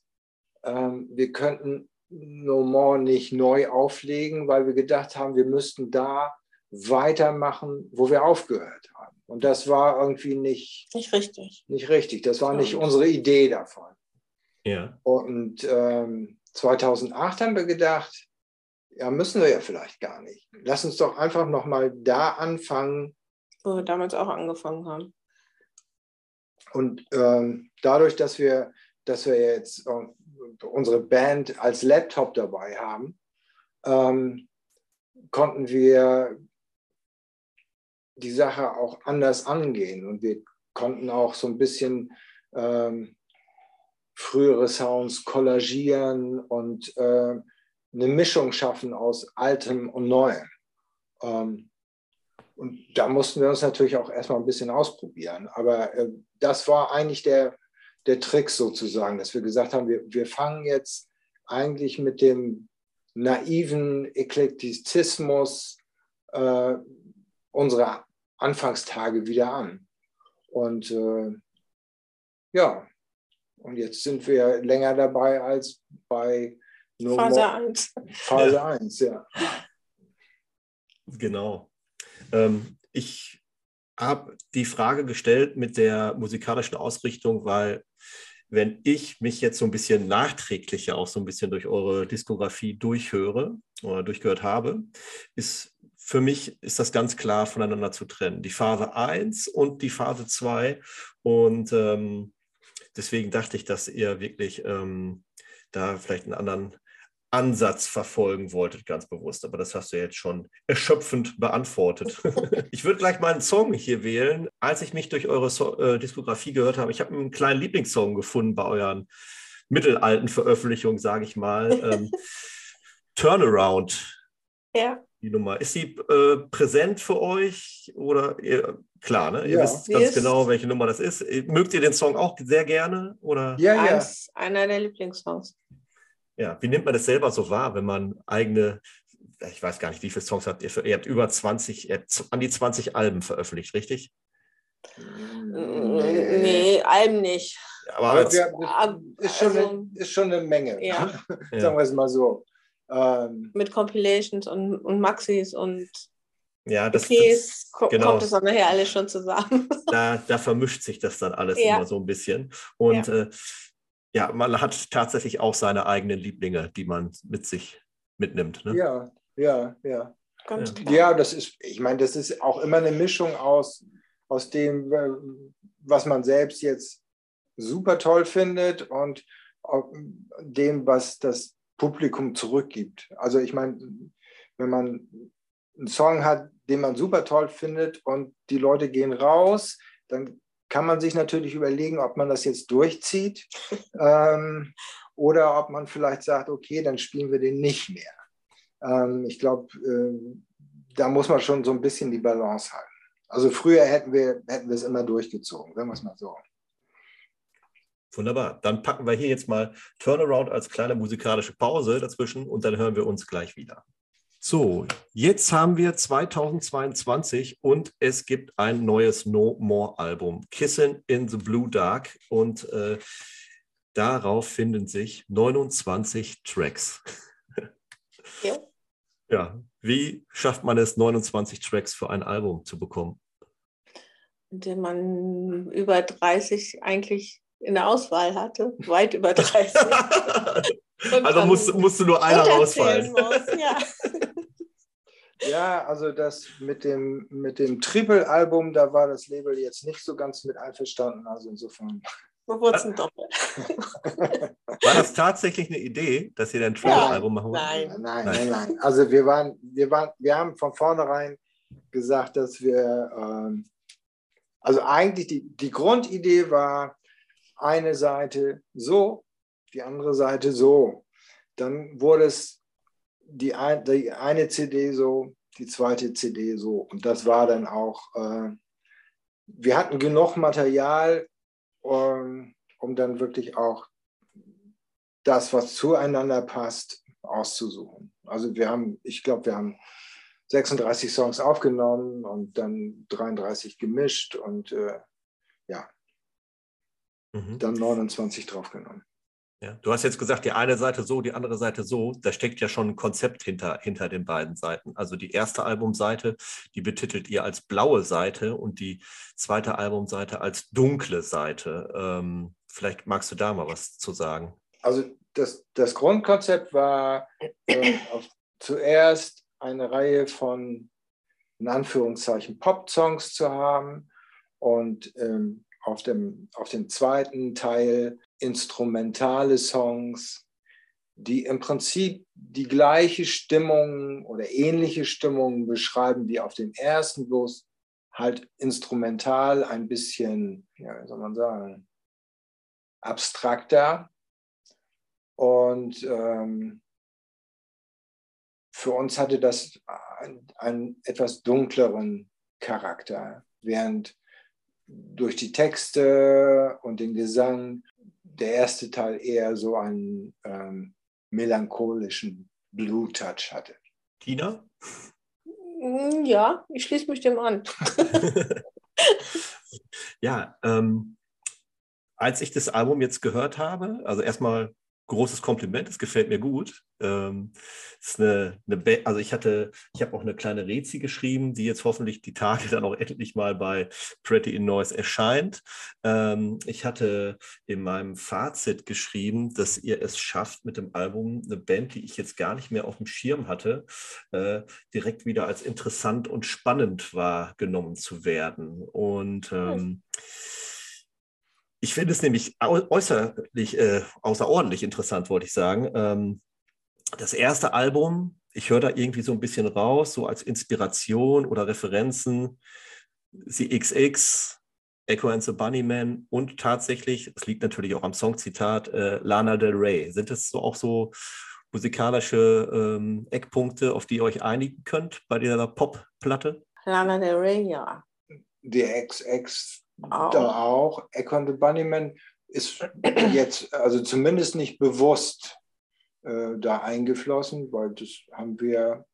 ähm, wir könnten No More nicht neu auflegen, weil wir gedacht haben, wir müssten da weitermachen, wo wir aufgehört haben. Und das war irgendwie nicht, Nicht richtig. nicht richtig. Das war nicht unsere Idee davon. Ja. Und ähm, 2008 haben wir gedacht, ja, müssen wir ja vielleicht gar nicht. Lass uns doch einfach nochmal da anfangen. Wo wir damals auch angefangen haben. Und ähm, dadurch, dass wir, dass wir jetzt äh, unsere Band als Laptop dabei haben, ähm, konnten wir die Sache auch anders angehen. Und wir konnten auch so ein bisschen ähm, frühere Sounds kollagieren und äh, eine Mischung schaffen aus Altem und Neuem. Ähm, und da mussten wir uns natürlich auch erstmal ein bisschen ausprobieren. Aber äh, das war eigentlich der, der Trick sozusagen, dass wir gesagt haben, wir, wir fangen jetzt eigentlich mit dem naiven Eklektizismus äh, unserer Anfangstage wieder an. Und äh, ja, und jetzt sind wir länger dabei als bei No Phase More- 1. Phase 1, ja. Genau. Ähm, ich habe die Frage gestellt mit der musikalischen Ausrichtung, weil wenn ich mich jetzt so ein bisschen nachträglicher auch so ein bisschen durch eure Diskografie durchhöre oder durchgehört habe, ist für mich ist das ganz klar voneinander zu trennen. Die Phase 1 und die Phase 2. Und ähm, deswegen dachte ich, dass ihr wirklich ähm, da vielleicht einen anderen Ansatz verfolgen wolltet, ganz bewusst. Aber das hast du jetzt schon erschöpfend beantwortet. ich würde gleich mal einen Song hier wählen. Als ich mich durch eure so äh, Diskografie gehört habe, ich habe einen kleinen Lieblingssong gefunden bei euren mittelalten Veröffentlichungen, sage ich mal. Ähm, Turnaround, Ja, die Nummer. Ist sie äh, präsent für euch? Oder ihr, klar, ne? Ihr Ja. wisst ganz genau, welche Nummer das ist. Mögt ihr den Song auch sehr gerne? Oder? Ja, ja. eins, einer der Lieblingssongs. Ja, wie nimmt man das selber so wahr, wenn man eigene, ich weiß gar nicht, wie viele Songs habt ihr? Für, ihr habt über 20, ihr habt an die 20 Alben veröffentlicht, richtig? Nee, nee Alben nicht. Aber, Aber wir, ist, schon also- eine, ist schon eine Menge. Ja. ja, Sagen wir es mal so. Ähm, Mit Compilations und, und Maxis und ja das, EPs ko genau. kommt es dann nachher alles schon zusammen. da, da vermischt sich das dann alles Ja. immer so ein bisschen. Und ja. Äh, ja, man hat tatsächlich auch seine eigenen Lieblinge, die man mit sich mitnimmt. Ne? ja, ja, ja. Ganz Ja. klar. Ja, das ist, ich meine, das ist auch immer eine Mischung aus, aus dem, äh, was man selbst jetzt super toll findet und auch dem, was das Publikum zurückgibt. Also ich meine, wenn man einen Song hat, den man super toll findet und die Leute gehen raus, dann kann man sich natürlich überlegen, ob man das jetzt durchzieht ähm, oder ob man vielleicht sagt, okay, dann spielen wir den nicht mehr. Ähm, ich glaube, äh, da muss man schon so ein bisschen die Balance halten. Also früher hätten wir, hätten wir es immer durchgezogen, sagen wir es mal so. Wunderbar. Dann packen wir hier jetzt mal Turnaround als kleine musikalische Pause dazwischen und dann hören wir uns gleich wieder. So, jetzt haben wir 2022 und es gibt ein neues No More Album, Kissing in the Blue Dark. Und äh, darauf finden sich 29 Tracks. Ja. ja, wie schafft man es, 29 Tracks für ein Album zu bekommen? Indem man über 30 eigentlich in der Auswahl hatte, weit über 30. also musst, musste nur einer rausfallen. Muss, ja. ja, also das mit dem, mit dem Triple-Album, da war das Label jetzt nicht so ganz mit einverstanden. Also insofern. Wurzeln doppelt. War das tatsächlich eine Idee, dass ihr ein Triple-Album machen wollt? Nein. Nein, nein, nein. Also wir waren, wir waren, wir haben von vornherein gesagt, dass wir, ähm, also eigentlich die, die Grundidee war, eine Seite so, die andere Seite so. Dann wurde es die, ein, die eine CD so, die zweite CD so. Und das war dann auch, äh, wir hatten genug Material, um, um dann wirklich auch das, was zueinander passt, auszusuchen. Also wir haben, ich glaube, wir haben 36 Songs aufgenommen und dann 33 gemischt und äh, ja, mhm. dann 29 draufgenommen. Ja, du hast jetzt gesagt, die eine Seite so, die andere Seite so. Da steckt ja schon ein Konzept hinter, hinter den beiden Seiten. Also die erste Albumseite, die betitelt ihr als blaue Seite und die zweite Albumseite als dunkle Seite. Ähm, vielleicht magst du da mal was zu sagen. Also das, das Grundkonzept war äh, auf, zuerst eine Reihe von, in Anführungszeichen, Pop-Songs zu haben und ähm, auf dem, auf dem zweiten Teil instrumentale Songs, die im Prinzip die gleiche Stimmung oder ähnliche Stimmung beschreiben wie auf dem ersten, bloß halt instrumental ein bisschen, ja, wie soll man sagen, abstrakter. Und ähm, für uns hatte das einen etwas dunkleren Charakter, während durch die Texte und den Gesang der erste Teil eher so einen ähm, melancholischen Blue-Touch hatte. Tina? Mm, ja, ich schließe mich dem an. ja, ähm, als ich das Album jetzt gehört habe, also erstmal großes Kompliment, es gefällt mir gut. Ähm, ist eine, eine also ich hatte, ich habe auch eine kleine Rezi geschrieben, die jetzt hoffentlich die Tage dann auch endlich mal bei Pretty in Noise erscheint. Ähm, ich hatte in meinem Fazit geschrieben, dass ihr es schafft, mit dem Album eine Band, die ich jetzt gar nicht mehr auf dem Schirm hatte, äh, direkt wieder als interessant und spannend wahrgenommen zu werden. Und ähm, ich finde es nämlich äußerlich, äh, außerordentlich interessant, wollte ich sagen. Ähm, das erste Album, ich höre da irgendwie so ein bisschen raus, so als Inspiration oder Referenzen, die XX, Echo and the Bunnyman und tatsächlich, es liegt natürlich auch am Songzitat, äh, Lana Del Rey. Sind das so auch so musikalische ähm, Eckpunkte, auf die ihr euch einigen könnt bei dieser Pop-Platte? Lana Del Rey, ja. Die XX auch. da auch. Echo and the Bunnyman ist jetzt also zumindest nicht bewusst äh, da eingeflossen, weil das haben wir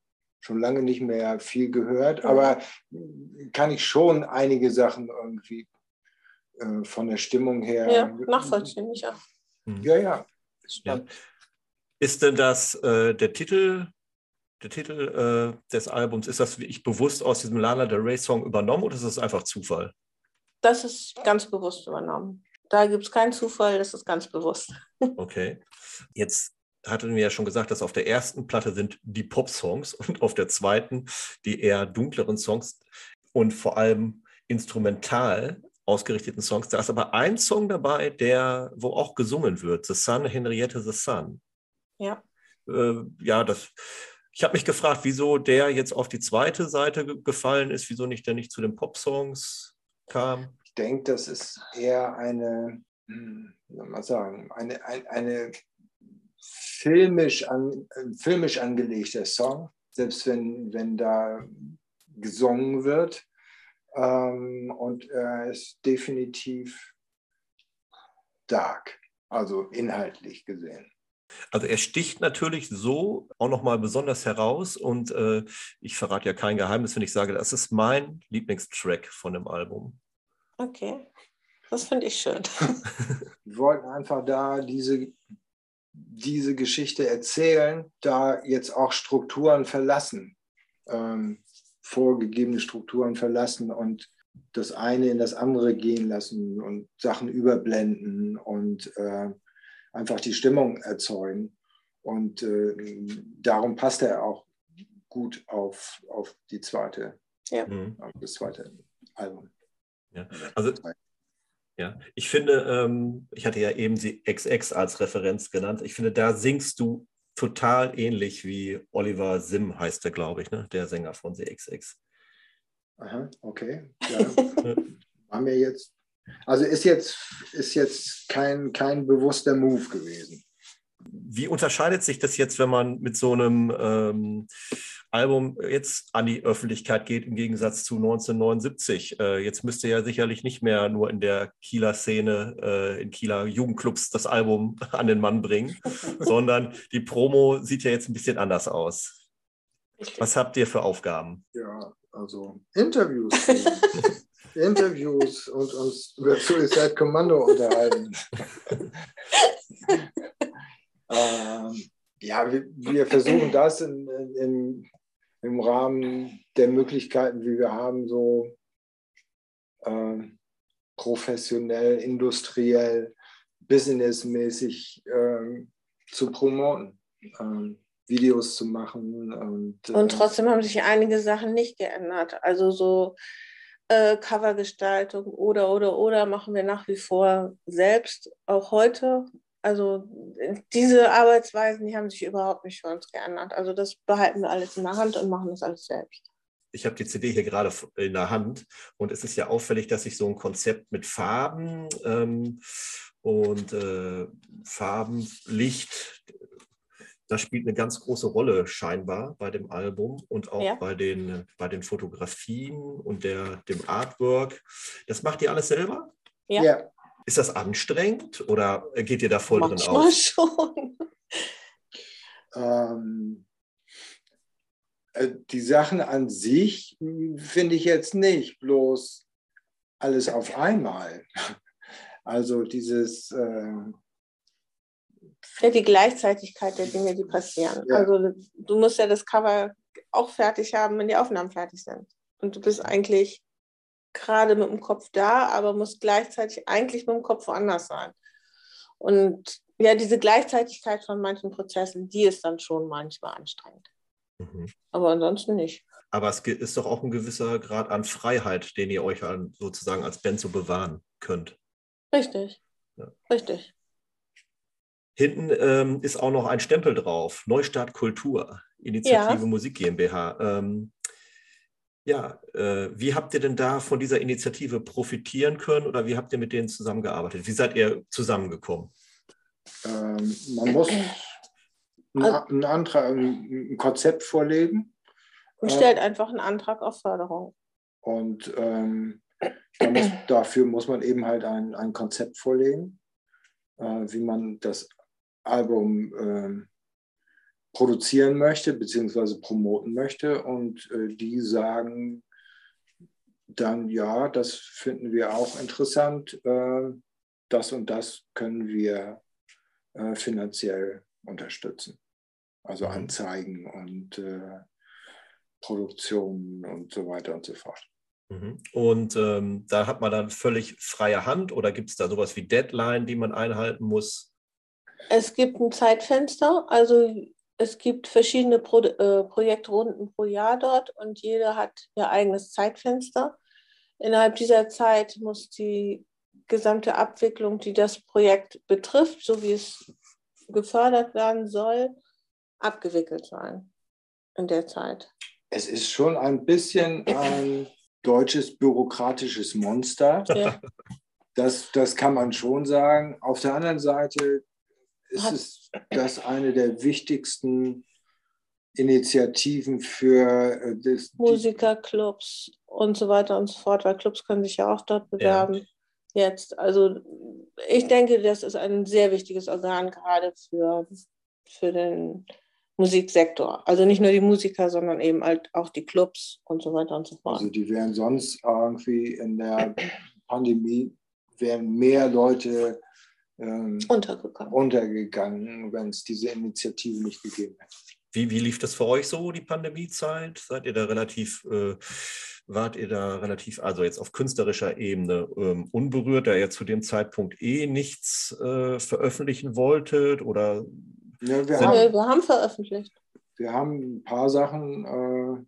schon lange nicht mehr viel gehört. Aber kann ich schon einige Sachen irgendwie äh, von der Stimmung her. Ja, nachvollziehen, ja. Mhm. Ja, ja. ja. Ist denn das äh, der Titel der Titel äh, des Albums, ist das wie ich bewusst aus diesem Lana Del Rey Song übernommen oder ist das einfach Zufall? Das ist ganz bewusst übernommen. Da gibt es keinen Zufall, das ist ganz bewusst. Okay. Jetzt hatten wir ja schon gesagt, dass auf der ersten Platte sind die Pop-Songs und auf der zweiten die eher dunkleren Songs und vor allem instrumental ausgerichteten Songs. Da ist aber ein Song dabei, der, wo auch gesungen wird, The Sun, Henriette the Sun. Ja. Äh, ja, das, ich habe mich gefragt, wieso der jetzt auf die zweite Seite gefallen ist, wieso nicht der nicht zu den Pop-Songs kam? Ich denke, das ist eher eine, hm, wie soll man sagen, eine, eine, eine filmisch, an, filmisch angelegter Song, selbst wenn, wenn da gesungen wird. ähm, und er ist definitiv dark, also inhaltlich gesehen. Also er sticht natürlich so auch nochmal besonders heraus und äh, ich verrate ja kein Geheimnis, wenn ich sage, das ist mein Lieblingstrack von dem Album. Okay, das finde ich schön. Wir wollten einfach da diese, diese Geschichte erzählen, da jetzt auch Strukturen verlassen, ähm, vorgegebene Strukturen verlassen und das eine in das andere gehen lassen und Sachen überblenden und äh, einfach die Stimmung erzeugen. Und äh, darum passt er auch gut auf, auf die zweite, ja. Mhm. auf das zweite Album. Ja, also ja, ich finde, ähm, ich hatte ja eben die XX als Referenz genannt. Ich finde, da singst du total ähnlich wie Oliver Sim heißt der, glaube ich, ne? der Sänger von The XX. Aha, okay. Ja. War mir jetzt also ist jetzt, ist jetzt kein, kein bewusster Move gewesen. Wie unterscheidet sich das jetzt, wenn man mit so einem ähm, Album jetzt an die Öffentlichkeit geht, im Gegensatz zu 1979? Äh, jetzt müsste ja sicherlich nicht mehr nur in der Kieler Szene, äh, in Kieler Jugendclubs das Album an den Mann bringen, sondern die Promo sieht ja jetzt ein bisschen anders aus. Was habt ihr für Aufgaben? Ja, also Interviews. Interviews und uns über Suicide Commando unterhalten. ähm, ja, wir, wir, versuchen das in, in, im Rahmen der Möglichkeiten, wie wir haben, so äh, professionell, industriell, businessmäßig äh, zu promoten. Ähm, Videos zu machen. Und, äh, und trotzdem haben sich einige Sachen nicht geändert. Also so äh, Covergestaltung oder, oder, oder machen wir nach wie vor selbst, auch heute. Also diese Arbeitsweisen, die haben sich überhaupt nicht für uns geändert. Also das behalten wir alles in der Hand und machen das alles selbst. Ich habe die CD hier gerade in der Hand und es ist ja auffällig, dass sich so ein Konzept mit Farben ähm, und äh, Farben, Licht, das spielt eine ganz große Rolle scheinbar bei dem Album und auch ja. bei, den, bei den Fotografien und der, dem Artwork. Das macht ihr alles selber? Ja. ja. Ist das anstrengend oder geht ihr da voll Manchmal drin auf? schon. ähm, äh, die Sachen an sich finde ich jetzt nicht, bloß alles auf einmal. Also dieses, äh, ja, die Gleichzeitigkeit der Dinge, die passieren. Ja. Also du musst ja das Cover auch fertig haben, wenn die Aufnahmen fertig sind. Und du bist eigentlich gerade mit dem Kopf da, aber musst gleichzeitig eigentlich mit dem Kopf woanders sein. Und ja, diese Gleichzeitigkeit von manchen Prozessen, die ist dann schon manchmal anstrengend. Mhm. Aber ansonsten nicht. Aber es ist doch auch ein gewisser Grad an Freiheit, den ihr euch sozusagen als Band so bewahren könnt. Richtig. Ja. Richtig. Hinten ähm, ist auch noch ein Stempel drauf, Neustart Kultur, Initiative ja. Musik GmbH. Ähm, ja, äh, wie habt ihr denn da von dieser Initiative profitieren können oder wie habt ihr mit denen zusammengearbeitet? Wie seid ihr zusammengekommen? Ähm, man muss ein, Antrag, ein Konzept vorlegen. Und stellt äh, einfach einen Antrag auf Förderung. Und ähm, muss, dafür muss man eben halt ein, ein Konzept vorlegen, äh, wie man das Album äh, produzieren möchte, beziehungsweise promoten möchte. Und äh, die sagen dann, ja, das finden wir auch interessant. Äh, das und das können wir äh, finanziell unterstützen. Also mhm. Anzeigen und äh, Produktionen und so weiter und so fort. Mhm. Und ähm, da hat man dann völlig freie Hand oder gibt es da sowas wie Deadline, die man einhalten muss? Es gibt ein Zeitfenster, also es gibt verschiedene Pro äh, Projektrunden pro Jahr dort und jeder hat ihr eigenes Zeitfenster. Innerhalb dieser Zeit muss die gesamte Abwicklung, die das Projekt betrifft, so wie es gefördert werden soll, abgewickelt sein in der Zeit. Es ist schon ein bisschen ein deutsches bürokratisches Monster. Ja. Das, das kann man schon sagen. Auf der anderen Seite ist es das eine der wichtigsten Initiativen für äh, das, Musikerclubs und so weiter und so fort, weil Clubs können sich ja auch dort bewerben. Jetzt, also ich denke, das ist ein sehr wichtiges Organ gerade für, für den Musiksektor. Also nicht nur die Musiker, sondern eben halt auch die Clubs und so weiter und so fort. Also die wären sonst irgendwie in der Pandemie, wären mehr Leute ähm, untergegangen, untergegangen wenn es diese Initiative nicht gegeben hätte. Wie, wie lief das für euch so, die Pandemiezeit? Seid ihr da relativ, äh, wart ihr da relativ, also jetzt auf künstlerischer Ebene ähm, unberührt, da ihr zu dem Zeitpunkt eh nichts äh, veröffentlichen wolltet? Oder ja, wir, haben, wir haben veröffentlicht. Wir haben ein paar Sachen äh,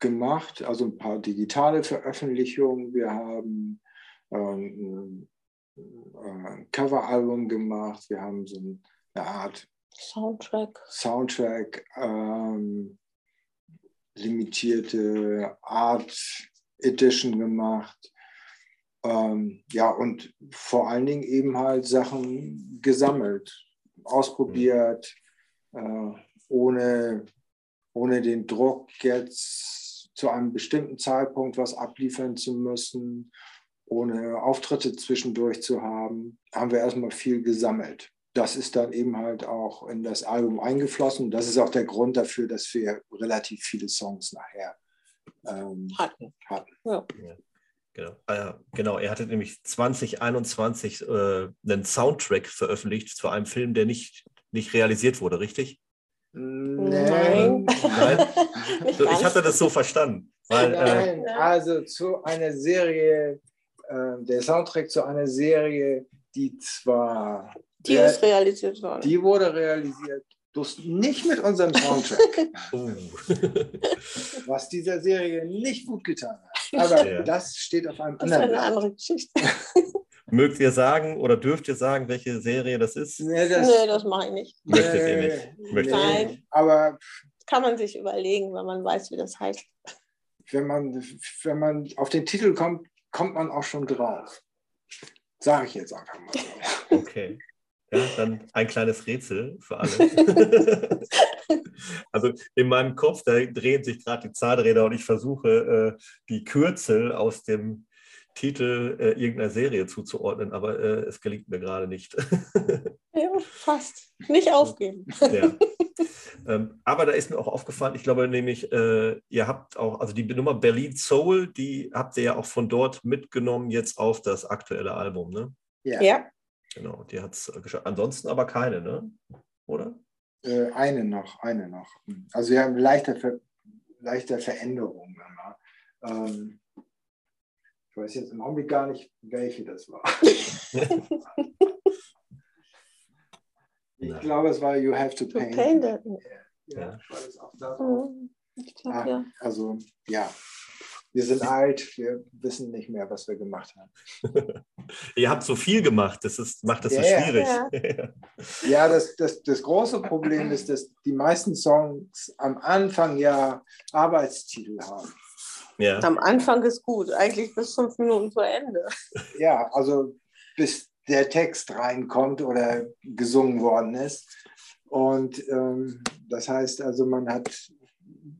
gemacht, also ein paar digitale Veröffentlichungen. Wir haben ähm, ein Coveralbum gemacht. Wir haben so eine Art Soundtrack. Soundtrack, ähm, limitierte Art Edition gemacht. Ähm, ja, und vor allen Dingen eben halt Sachen gesammelt, ausprobiert, äh, ohne, ohne den Druck jetzt zu einem bestimmten Zeitpunkt was abliefern zu müssen, ohne Auftritte zwischendurch zu haben, haben wir erstmal viel gesammelt das ist dann eben halt auch in das Album eingeflossen. Das ist auch der Grund dafür, dass wir relativ viele Songs nachher ähm, hatten. hatten. Ja. Ja, genau. Ah, genau, er hatte nämlich 2021 äh, einen Soundtrack veröffentlicht zu einem Film, der nicht, nicht realisiert wurde, richtig? Nein. Nein. ich hatte das so verstanden. Weil, äh, Nein, also zu einer Serie, äh, der Soundtrack zu einer Serie, die zwar die der, ist realisiert worden. Die wurde realisiert. Bloß nicht mit unserem Soundtrack. Was dieser Serie nicht gut getan hat. Aber ja. das steht auf einem das anderen. Das ist eine andere Geschichte. Mögt ihr sagen oder dürft ihr sagen, welche Serie das ist? Nee, das, nee, das mache ich nicht. Möchtet nee, ihr nicht? Möchtet Nein. Nicht. Aber kann man sich überlegen, wenn man weiß, wie das heißt. Wenn man, wenn man auf den Titel kommt, kommt man auch schon drauf. Sage ich jetzt einfach mal. Okay. Ja, dann ein kleines Rätsel für alle. also in meinem Kopf, da drehen sich gerade die Zahnräder und ich versuche, äh, die Kürzel aus dem Titel äh, irgendeiner Serie zuzuordnen, aber äh, es gelingt mir gerade nicht. ja, fast. Nicht aufgeben. ja. Ähm, aber da ist mir auch aufgefallen, ich glaube nämlich, äh, ihr habt auch, also die Nummer Berlin Soul, die habt ihr ja auch von dort mitgenommen jetzt auf das aktuelle Album, ne? Ja. ja. Genau, die hat es äh, geschafft. Ansonsten aber keine, ne? Oder? Äh, eine noch, eine noch. Also wir haben leichter, Ver leichter Veränderungen. Ähm, ich weiß jetzt im Augenblick gar nicht, welche das war. ich glaube, es war You Have to Paint. To paint it. Ja, ja. War das auch da? Mhm. Glaub, ah, ja. Also ja, wir sind alt, wir wissen nicht mehr, was wir gemacht haben. Ihr habt so viel gemacht, das ist, macht das so ja, schwierig. Ja, ja das, das, das große Problem ist, dass die meisten Songs am Anfang ja Arbeitstitel haben. Ja. Am Anfang ist gut, eigentlich bis fünf Minuten vor Ende. Ja, also bis der Text reinkommt oder gesungen worden ist. Und ähm, das heißt also, man hat,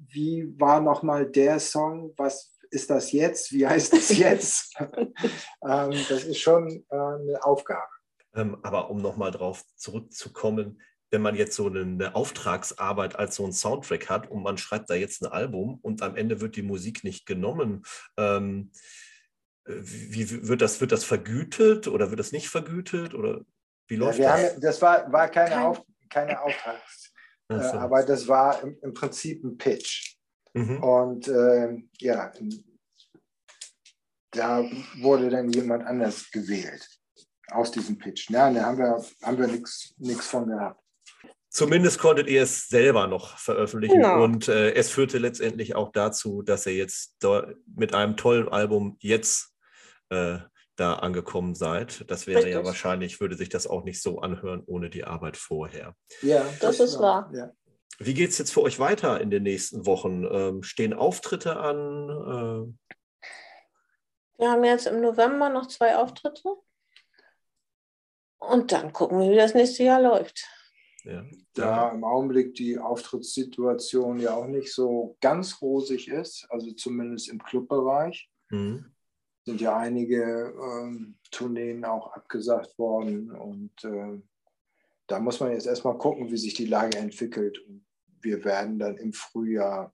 wie war nochmal der Song, was ist das jetzt? Wie heißt das jetzt? ähm, das ist schon äh, eine Aufgabe. Ähm, aber um nochmal drauf zurückzukommen, wenn man jetzt so eine, Auftragsarbeit als so ein Soundtrack hat und man schreibt da jetzt ein Album und am Ende wird die Musik nicht genommen, ähm, wie, wie, wird, das, wird das vergütet oder wird das nicht vergütet? Oder wie läuft ja, das? Haben, das war, war keine, Kein. Auf, keine Auftragsarbeit, äh, das war im, im Prinzip ein Pitch. Mhm. Und äh, ja, da wurde dann jemand anders gewählt aus diesem Pitch. Ja, da haben wir, haben wir nichts von gehabt. Zumindest konntet ihr es selber noch veröffentlichen genau. und äh, es führte letztendlich auch dazu, dass ihr jetzt mit einem tollen Album jetzt äh, da angekommen seid. Das wäre Richtig. ja wahrscheinlich, würde sich das auch nicht so anhören ohne die Arbeit vorher. Ja, das, das ist wahr. Ja. Wie geht es jetzt für euch weiter in den nächsten Wochen? Ähm, stehen Auftritte an? Äh... Wir haben jetzt im November noch zwei Auftritte. Und dann gucken wir, wie das nächste Jahr läuft. Ja. Da im Augenblick die Auftrittssituation ja auch nicht so ganz rosig ist, also zumindest im Clubbereich. Mhm. Sind ja einige ähm, Tourneen auch abgesagt worden und äh, da muss man jetzt erstmal gucken, wie sich die Lage entwickelt. Und wir werden dann im Frühjahr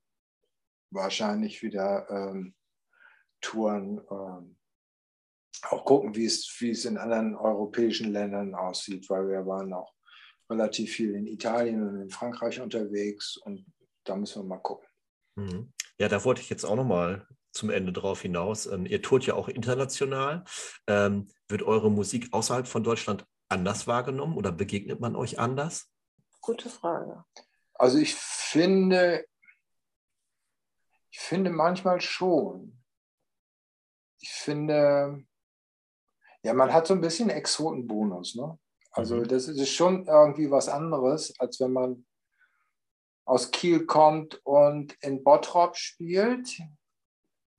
wahrscheinlich wieder ähm, Touren ähm, auch gucken, wie es, wie es in anderen europäischen Ländern aussieht, weil wir waren auch relativ viel in Italien und in Frankreich unterwegs und da müssen wir mal gucken. Mhm. Ja, da wollte ich jetzt auch nochmal zum Ende drauf hinaus. Ähm, ihr tourt ja auch international. Ähm, wird eure Musik außerhalb von Deutschland anders wahrgenommen oder begegnet man euch anders? Gute Frage. Also ich finde, ich finde manchmal schon. Ich finde, ja, man hat so ein bisschen Exotenbonus. Ne? Also mhm. das ist schon irgendwie was anderes, als wenn man aus Kiel kommt und in Bottrop spielt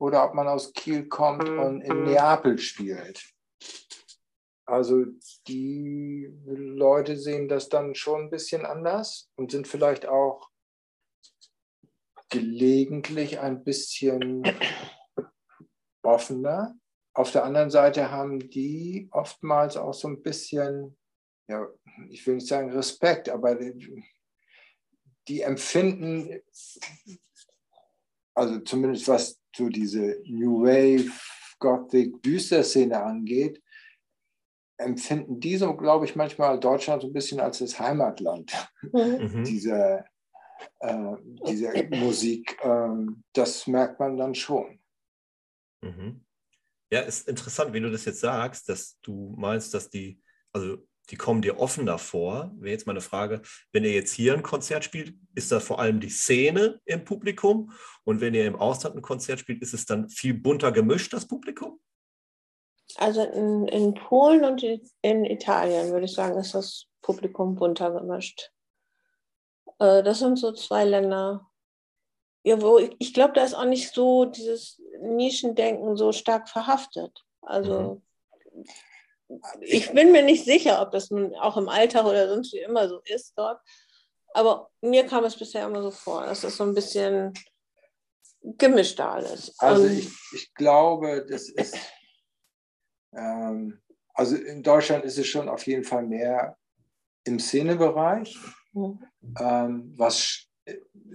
oder ob man aus Kiel kommt und in Neapel spielt. Also die Leute sehen das dann schon ein bisschen anders und sind vielleicht auch gelegentlich ein bisschen offener. Auf der anderen Seite haben die oftmals auch so ein bisschen ja, ich will nicht sagen Respekt, aber die, die empfinden, also zumindest was so diese New Wave, Gothic, Düster-Szene angeht, empfinden die so, glaube ich, manchmal Deutschland so ein bisschen als das Heimatland mhm. dieser, äh, dieser Musik. Ähm, das merkt man dann schon. Mhm. Ja, ist interessant, wie du das jetzt sagst, dass du meinst, dass die, also die kommen dir offener vor. Wäre jetzt mal eine Frage, wenn ihr jetzt hier ein Konzert spielt, ist das vor allem die Szene im Publikum? Und wenn ihr im Ausland ein Konzert spielt, ist es dann viel bunter gemischt, das Publikum? Also in, in Polen und in Italien würde ich sagen, ist das Publikum bunter gemischt. Äh, das sind so zwei Länder, ja, wo ich, ich glaube, da ist auch nicht so dieses Nischendenken so stark verhaftet. Also mhm ich bin mir nicht sicher, ob das nun auch im Alltag oder sonst wie immer so ist dort. Aber mir kam es bisher immer so vor, dass das so ein bisschen gemischt alles. Also ich, ich glaube, das ist, ähm, also in Deutschland ist es schon auf jeden Fall mehr im Szenebereich, mhm. ähm, was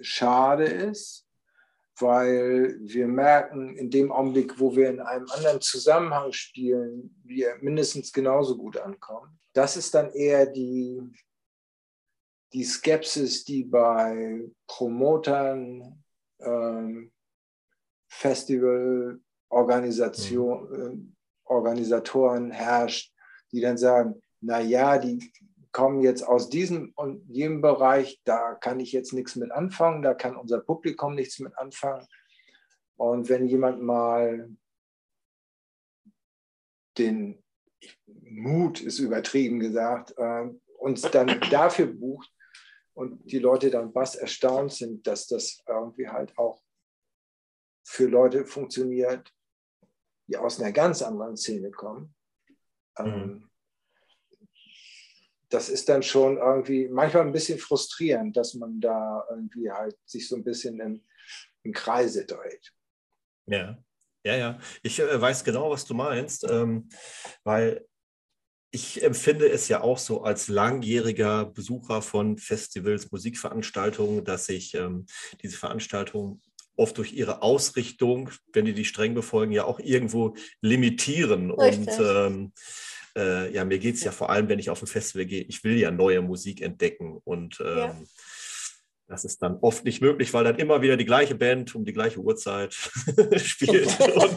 schade ist weil wir merken, in dem Augenblick, wo wir in einem anderen Zusammenhang spielen, wir mindestens genauso gut ankommen. Das ist dann eher die, die Skepsis, die bei Promotern, ähm, Festivalorganisation, mhm. Organisatoren herrscht, die dann sagen, na ja, die kommen jetzt aus diesem und jenem Bereich, da kann ich jetzt nichts mit anfangen, da kann unser Publikum nichts mit anfangen. Und wenn jemand mal den Mut, ist übertrieben gesagt, äh, uns dann dafür bucht und die Leute dann was erstaunt sind, dass das irgendwie halt auch für Leute funktioniert, die aus einer ganz anderen Szene kommen. Mhm. Das ist dann schon irgendwie manchmal ein bisschen frustrierend, dass man da irgendwie halt sich so ein bisschen in, in Kreise dreht. Ja, ja, ja. Ich äh, weiß genau, was du meinst, ähm, weil ich empfinde es ja auch so als langjähriger Besucher von Festivals, Musikveranstaltungen, dass sich ähm, diese Veranstaltungen oft durch ihre Ausrichtung, wenn die die streng befolgen, ja auch irgendwo limitieren. Richtig. Und ähm, äh, ja, mir geht es ja vor allem, wenn ich auf ein Festival gehe, ich will ja neue Musik entdecken und ähm, ja. das ist dann oft nicht möglich, weil dann immer wieder die gleiche Band um die gleiche Uhrzeit spielt und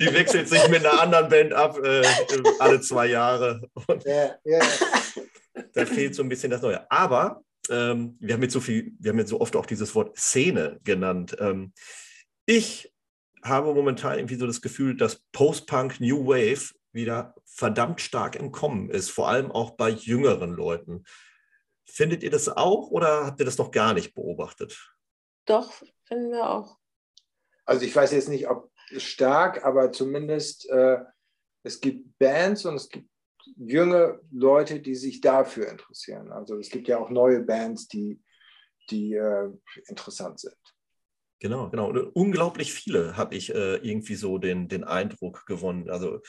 die wechselt sich mit einer anderen Band ab äh, alle zwei Jahre. Und ja, ja. Da fehlt so ein bisschen das Neue. Aber ähm, wir haben jetzt so viel, wir haben jetzt so oft auch dieses Wort Szene genannt. Ähm, ich habe momentan irgendwie so das Gefühl, dass Post-Punk New Wave wieder verdammt stark im Kommen ist, vor allem auch bei jüngeren Leuten. Findet ihr das auch oder habt ihr das noch gar nicht beobachtet? Doch, finden wir auch. Also ich weiß jetzt nicht, ob stark, aber zumindest äh, es gibt Bands und es gibt junge Leute, die sich dafür interessieren. Also es gibt ja auch neue Bands, die, die äh, interessant sind. Genau, genau. Und unglaublich viele habe ich äh, irgendwie so den, den Eindruck gewonnen. Also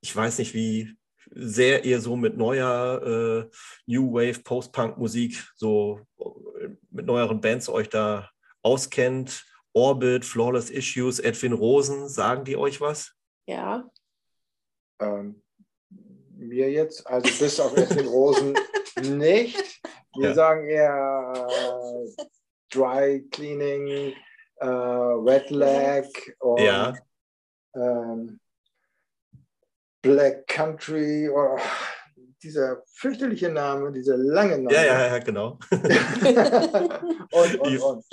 ich weiß nicht, wie sehr ihr so mit neuer äh, New Wave Post-Punk-Musik, so äh, mit neueren Bands euch da auskennt. Orbit, Flawless Issues, Edwin Rosen, sagen die euch was? Ja. Ähm, mir jetzt, also bis auf Edwin Rosen nicht. Wir ja. sagen eher äh, Dry Cleaning, äh, Wet Leg und ja. ähm, Black Country oder oh, dieser fürchterliche Name, dieser lange Name. Ja, ja, ja, genau. und, und, und.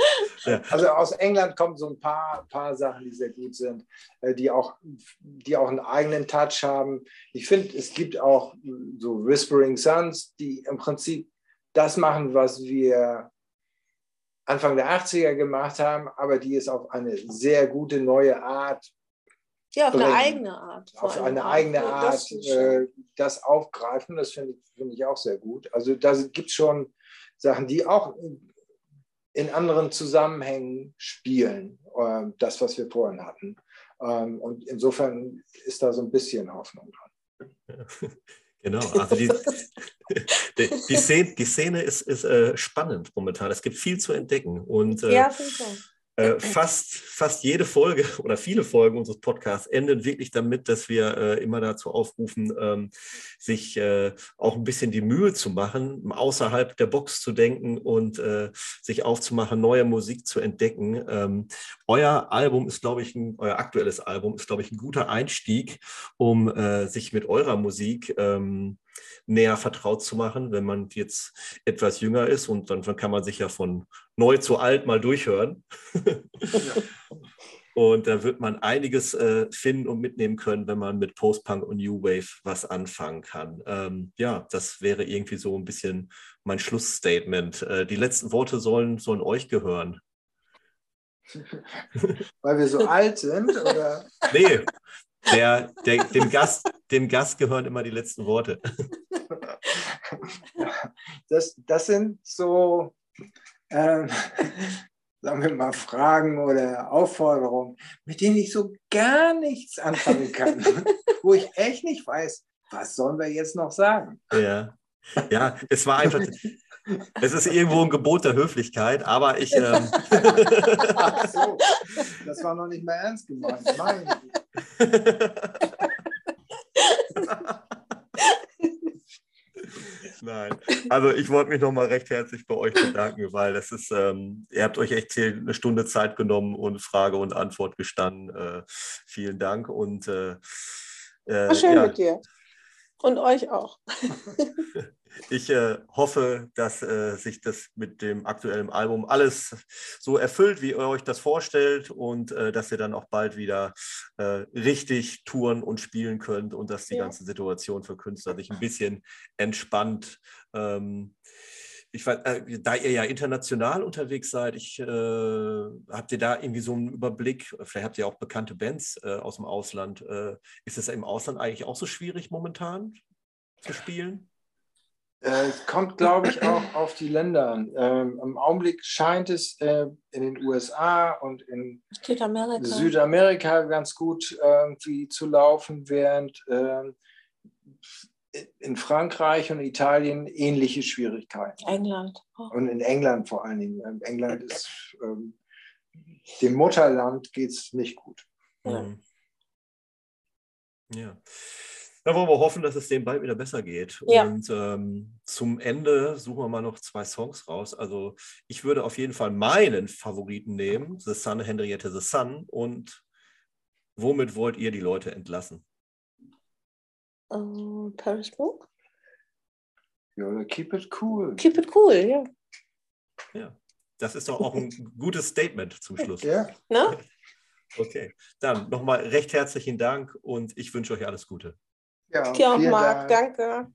Ja. Also aus England kommen so ein paar, paar Sachen, die sehr gut sind, äh, die auch, die auch einen eigenen Touch haben. Ich finde, es gibt auch so Whispering Suns, die im Prinzip das machen, was wir Anfang der 80er gemacht haben, aber die es auf eine sehr gute neue Art ja, auf eine eigene Art. Auf eine Art. eigene Art das, äh, das aufgreifen, das finde ich, find ich auch sehr gut. Also da gibt es schon Sachen, die auch in anderen Zusammenhängen spielen, äh, das, was wir vorhin hatten. Ähm, und insofern ist da so ein bisschen Hoffnung dran. Genau, also die, die, die, Szene, die Szene ist, ist äh, spannend momentan. Es gibt viel zu entdecken. Und, äh, ja, finde ich auch. Äh, fast, fast jede Folge oder viele Folgen unseres Podcasts enden wirklich damit, dass wir äh, immer dazu aufrufen, ähm, sich äh, auch ein bisschen die Mühe zu machen, außerhalb der Box zu denken und äh, sich aufzumachen, neue Musik zu entdecken. Ähm, euer Album ist, glaube ich, ein, euer aktuelles Album ist, glaube ich, ein guter Einstieg, um äh, sich mit eurer Musik ähm, näher vertraut zu machen, wenn man jetzt etwas jünger ist und dann, kann man sich ja von neu zu alt mal durchhören. Und da wird man einiges äh, finden und mitnehmen können, wenn man mit Post-Punk und New Wave was anfangen kann. Ähm, ja, das wäre irgendwie so ein bisschen mein Schlussstatement. Äh, die letzten Worte sollen, sollen euch gehören. Weil wir so alt sind? Oder? Nee, der, der, dem, Gast, dem Gast gehören immer die letzten Worte. Das, das sind so, äh, sagen wir mal, Fragen oder Aufforderungen, mit denen ich so gar nichts anfangen kann. wo ich echt nicht weiß, was sollen wir jetzt noch sagen? Ja, ja es war einfach, es ist irgendwo ein Gebot der Höflichkeit, aber ich. Ähm Ach so, das war noch nicht mehr ernst gemeint. Nein. Nein, also ich wollte mich nochmal recht herzlich bei euch bedanken, weil das ist, ähm, ihr habt euch echt hier eine Stunde Zeit genommen und Frage und Antwort gestanden. Äh, vielen Dank und äh, äh, War schön ja. mit dir. Und euch auch. ich äh, hoffe, dass äh, sich das mit dem aktuellen Album alles so erfüllt, wie ihr euch das vorstellt und äh, dass ihr dann auch bald wieder äh, richtig touren und spielen könnt und dass die ja. ganze Situation für Künstler sich ein bisschen entspannt. Ähm, ich weiß, äh, da ihr ja international unterwegs seid, ich, äh, habt ihr da irgendwie so einen Überblick? Vielleicht habt ihr auch bekannte Bands aus dem Ausland. ist es im Ausland eigentlich auch so schwierig momentan zu spielen? Äh, es kommt, glaube ich, auch auf die Länder an. Ähm, Im Augenblick scheint es äh, in den USA und in Südamerika, Südamerika ganz gut zu laufen, während äh, in Frankreich und Italien ähnliche Schwierigkeiten. England. Oh. Und in England vor allen Dingen. Ähm, England ist ähm, dem Mutterland geht es nicht gut. Ja. Mhm. ja. Da wollen wir hoffen, dass es dem bald wieder besser geht. Ja. Und ähm, zum Ende suchen wir mal noch zwei Songs raus. Also ich würde auf jeden Fall meinen Favoriten nehmen, The Sun, Henriette The Sun. Und womit wollt ihr die Leute entlassen? Uh, Paris Smoke? Ja, keep it cool. Keep it cool, ja. Ja, das ist doch auch ein gutes Statement zum Schluss. Ja. Ne? Okay, dann nochmal recht herzlichen Dank und ich wünsche euch alles Gute. Ja, auch, Marc. Dank. Danke.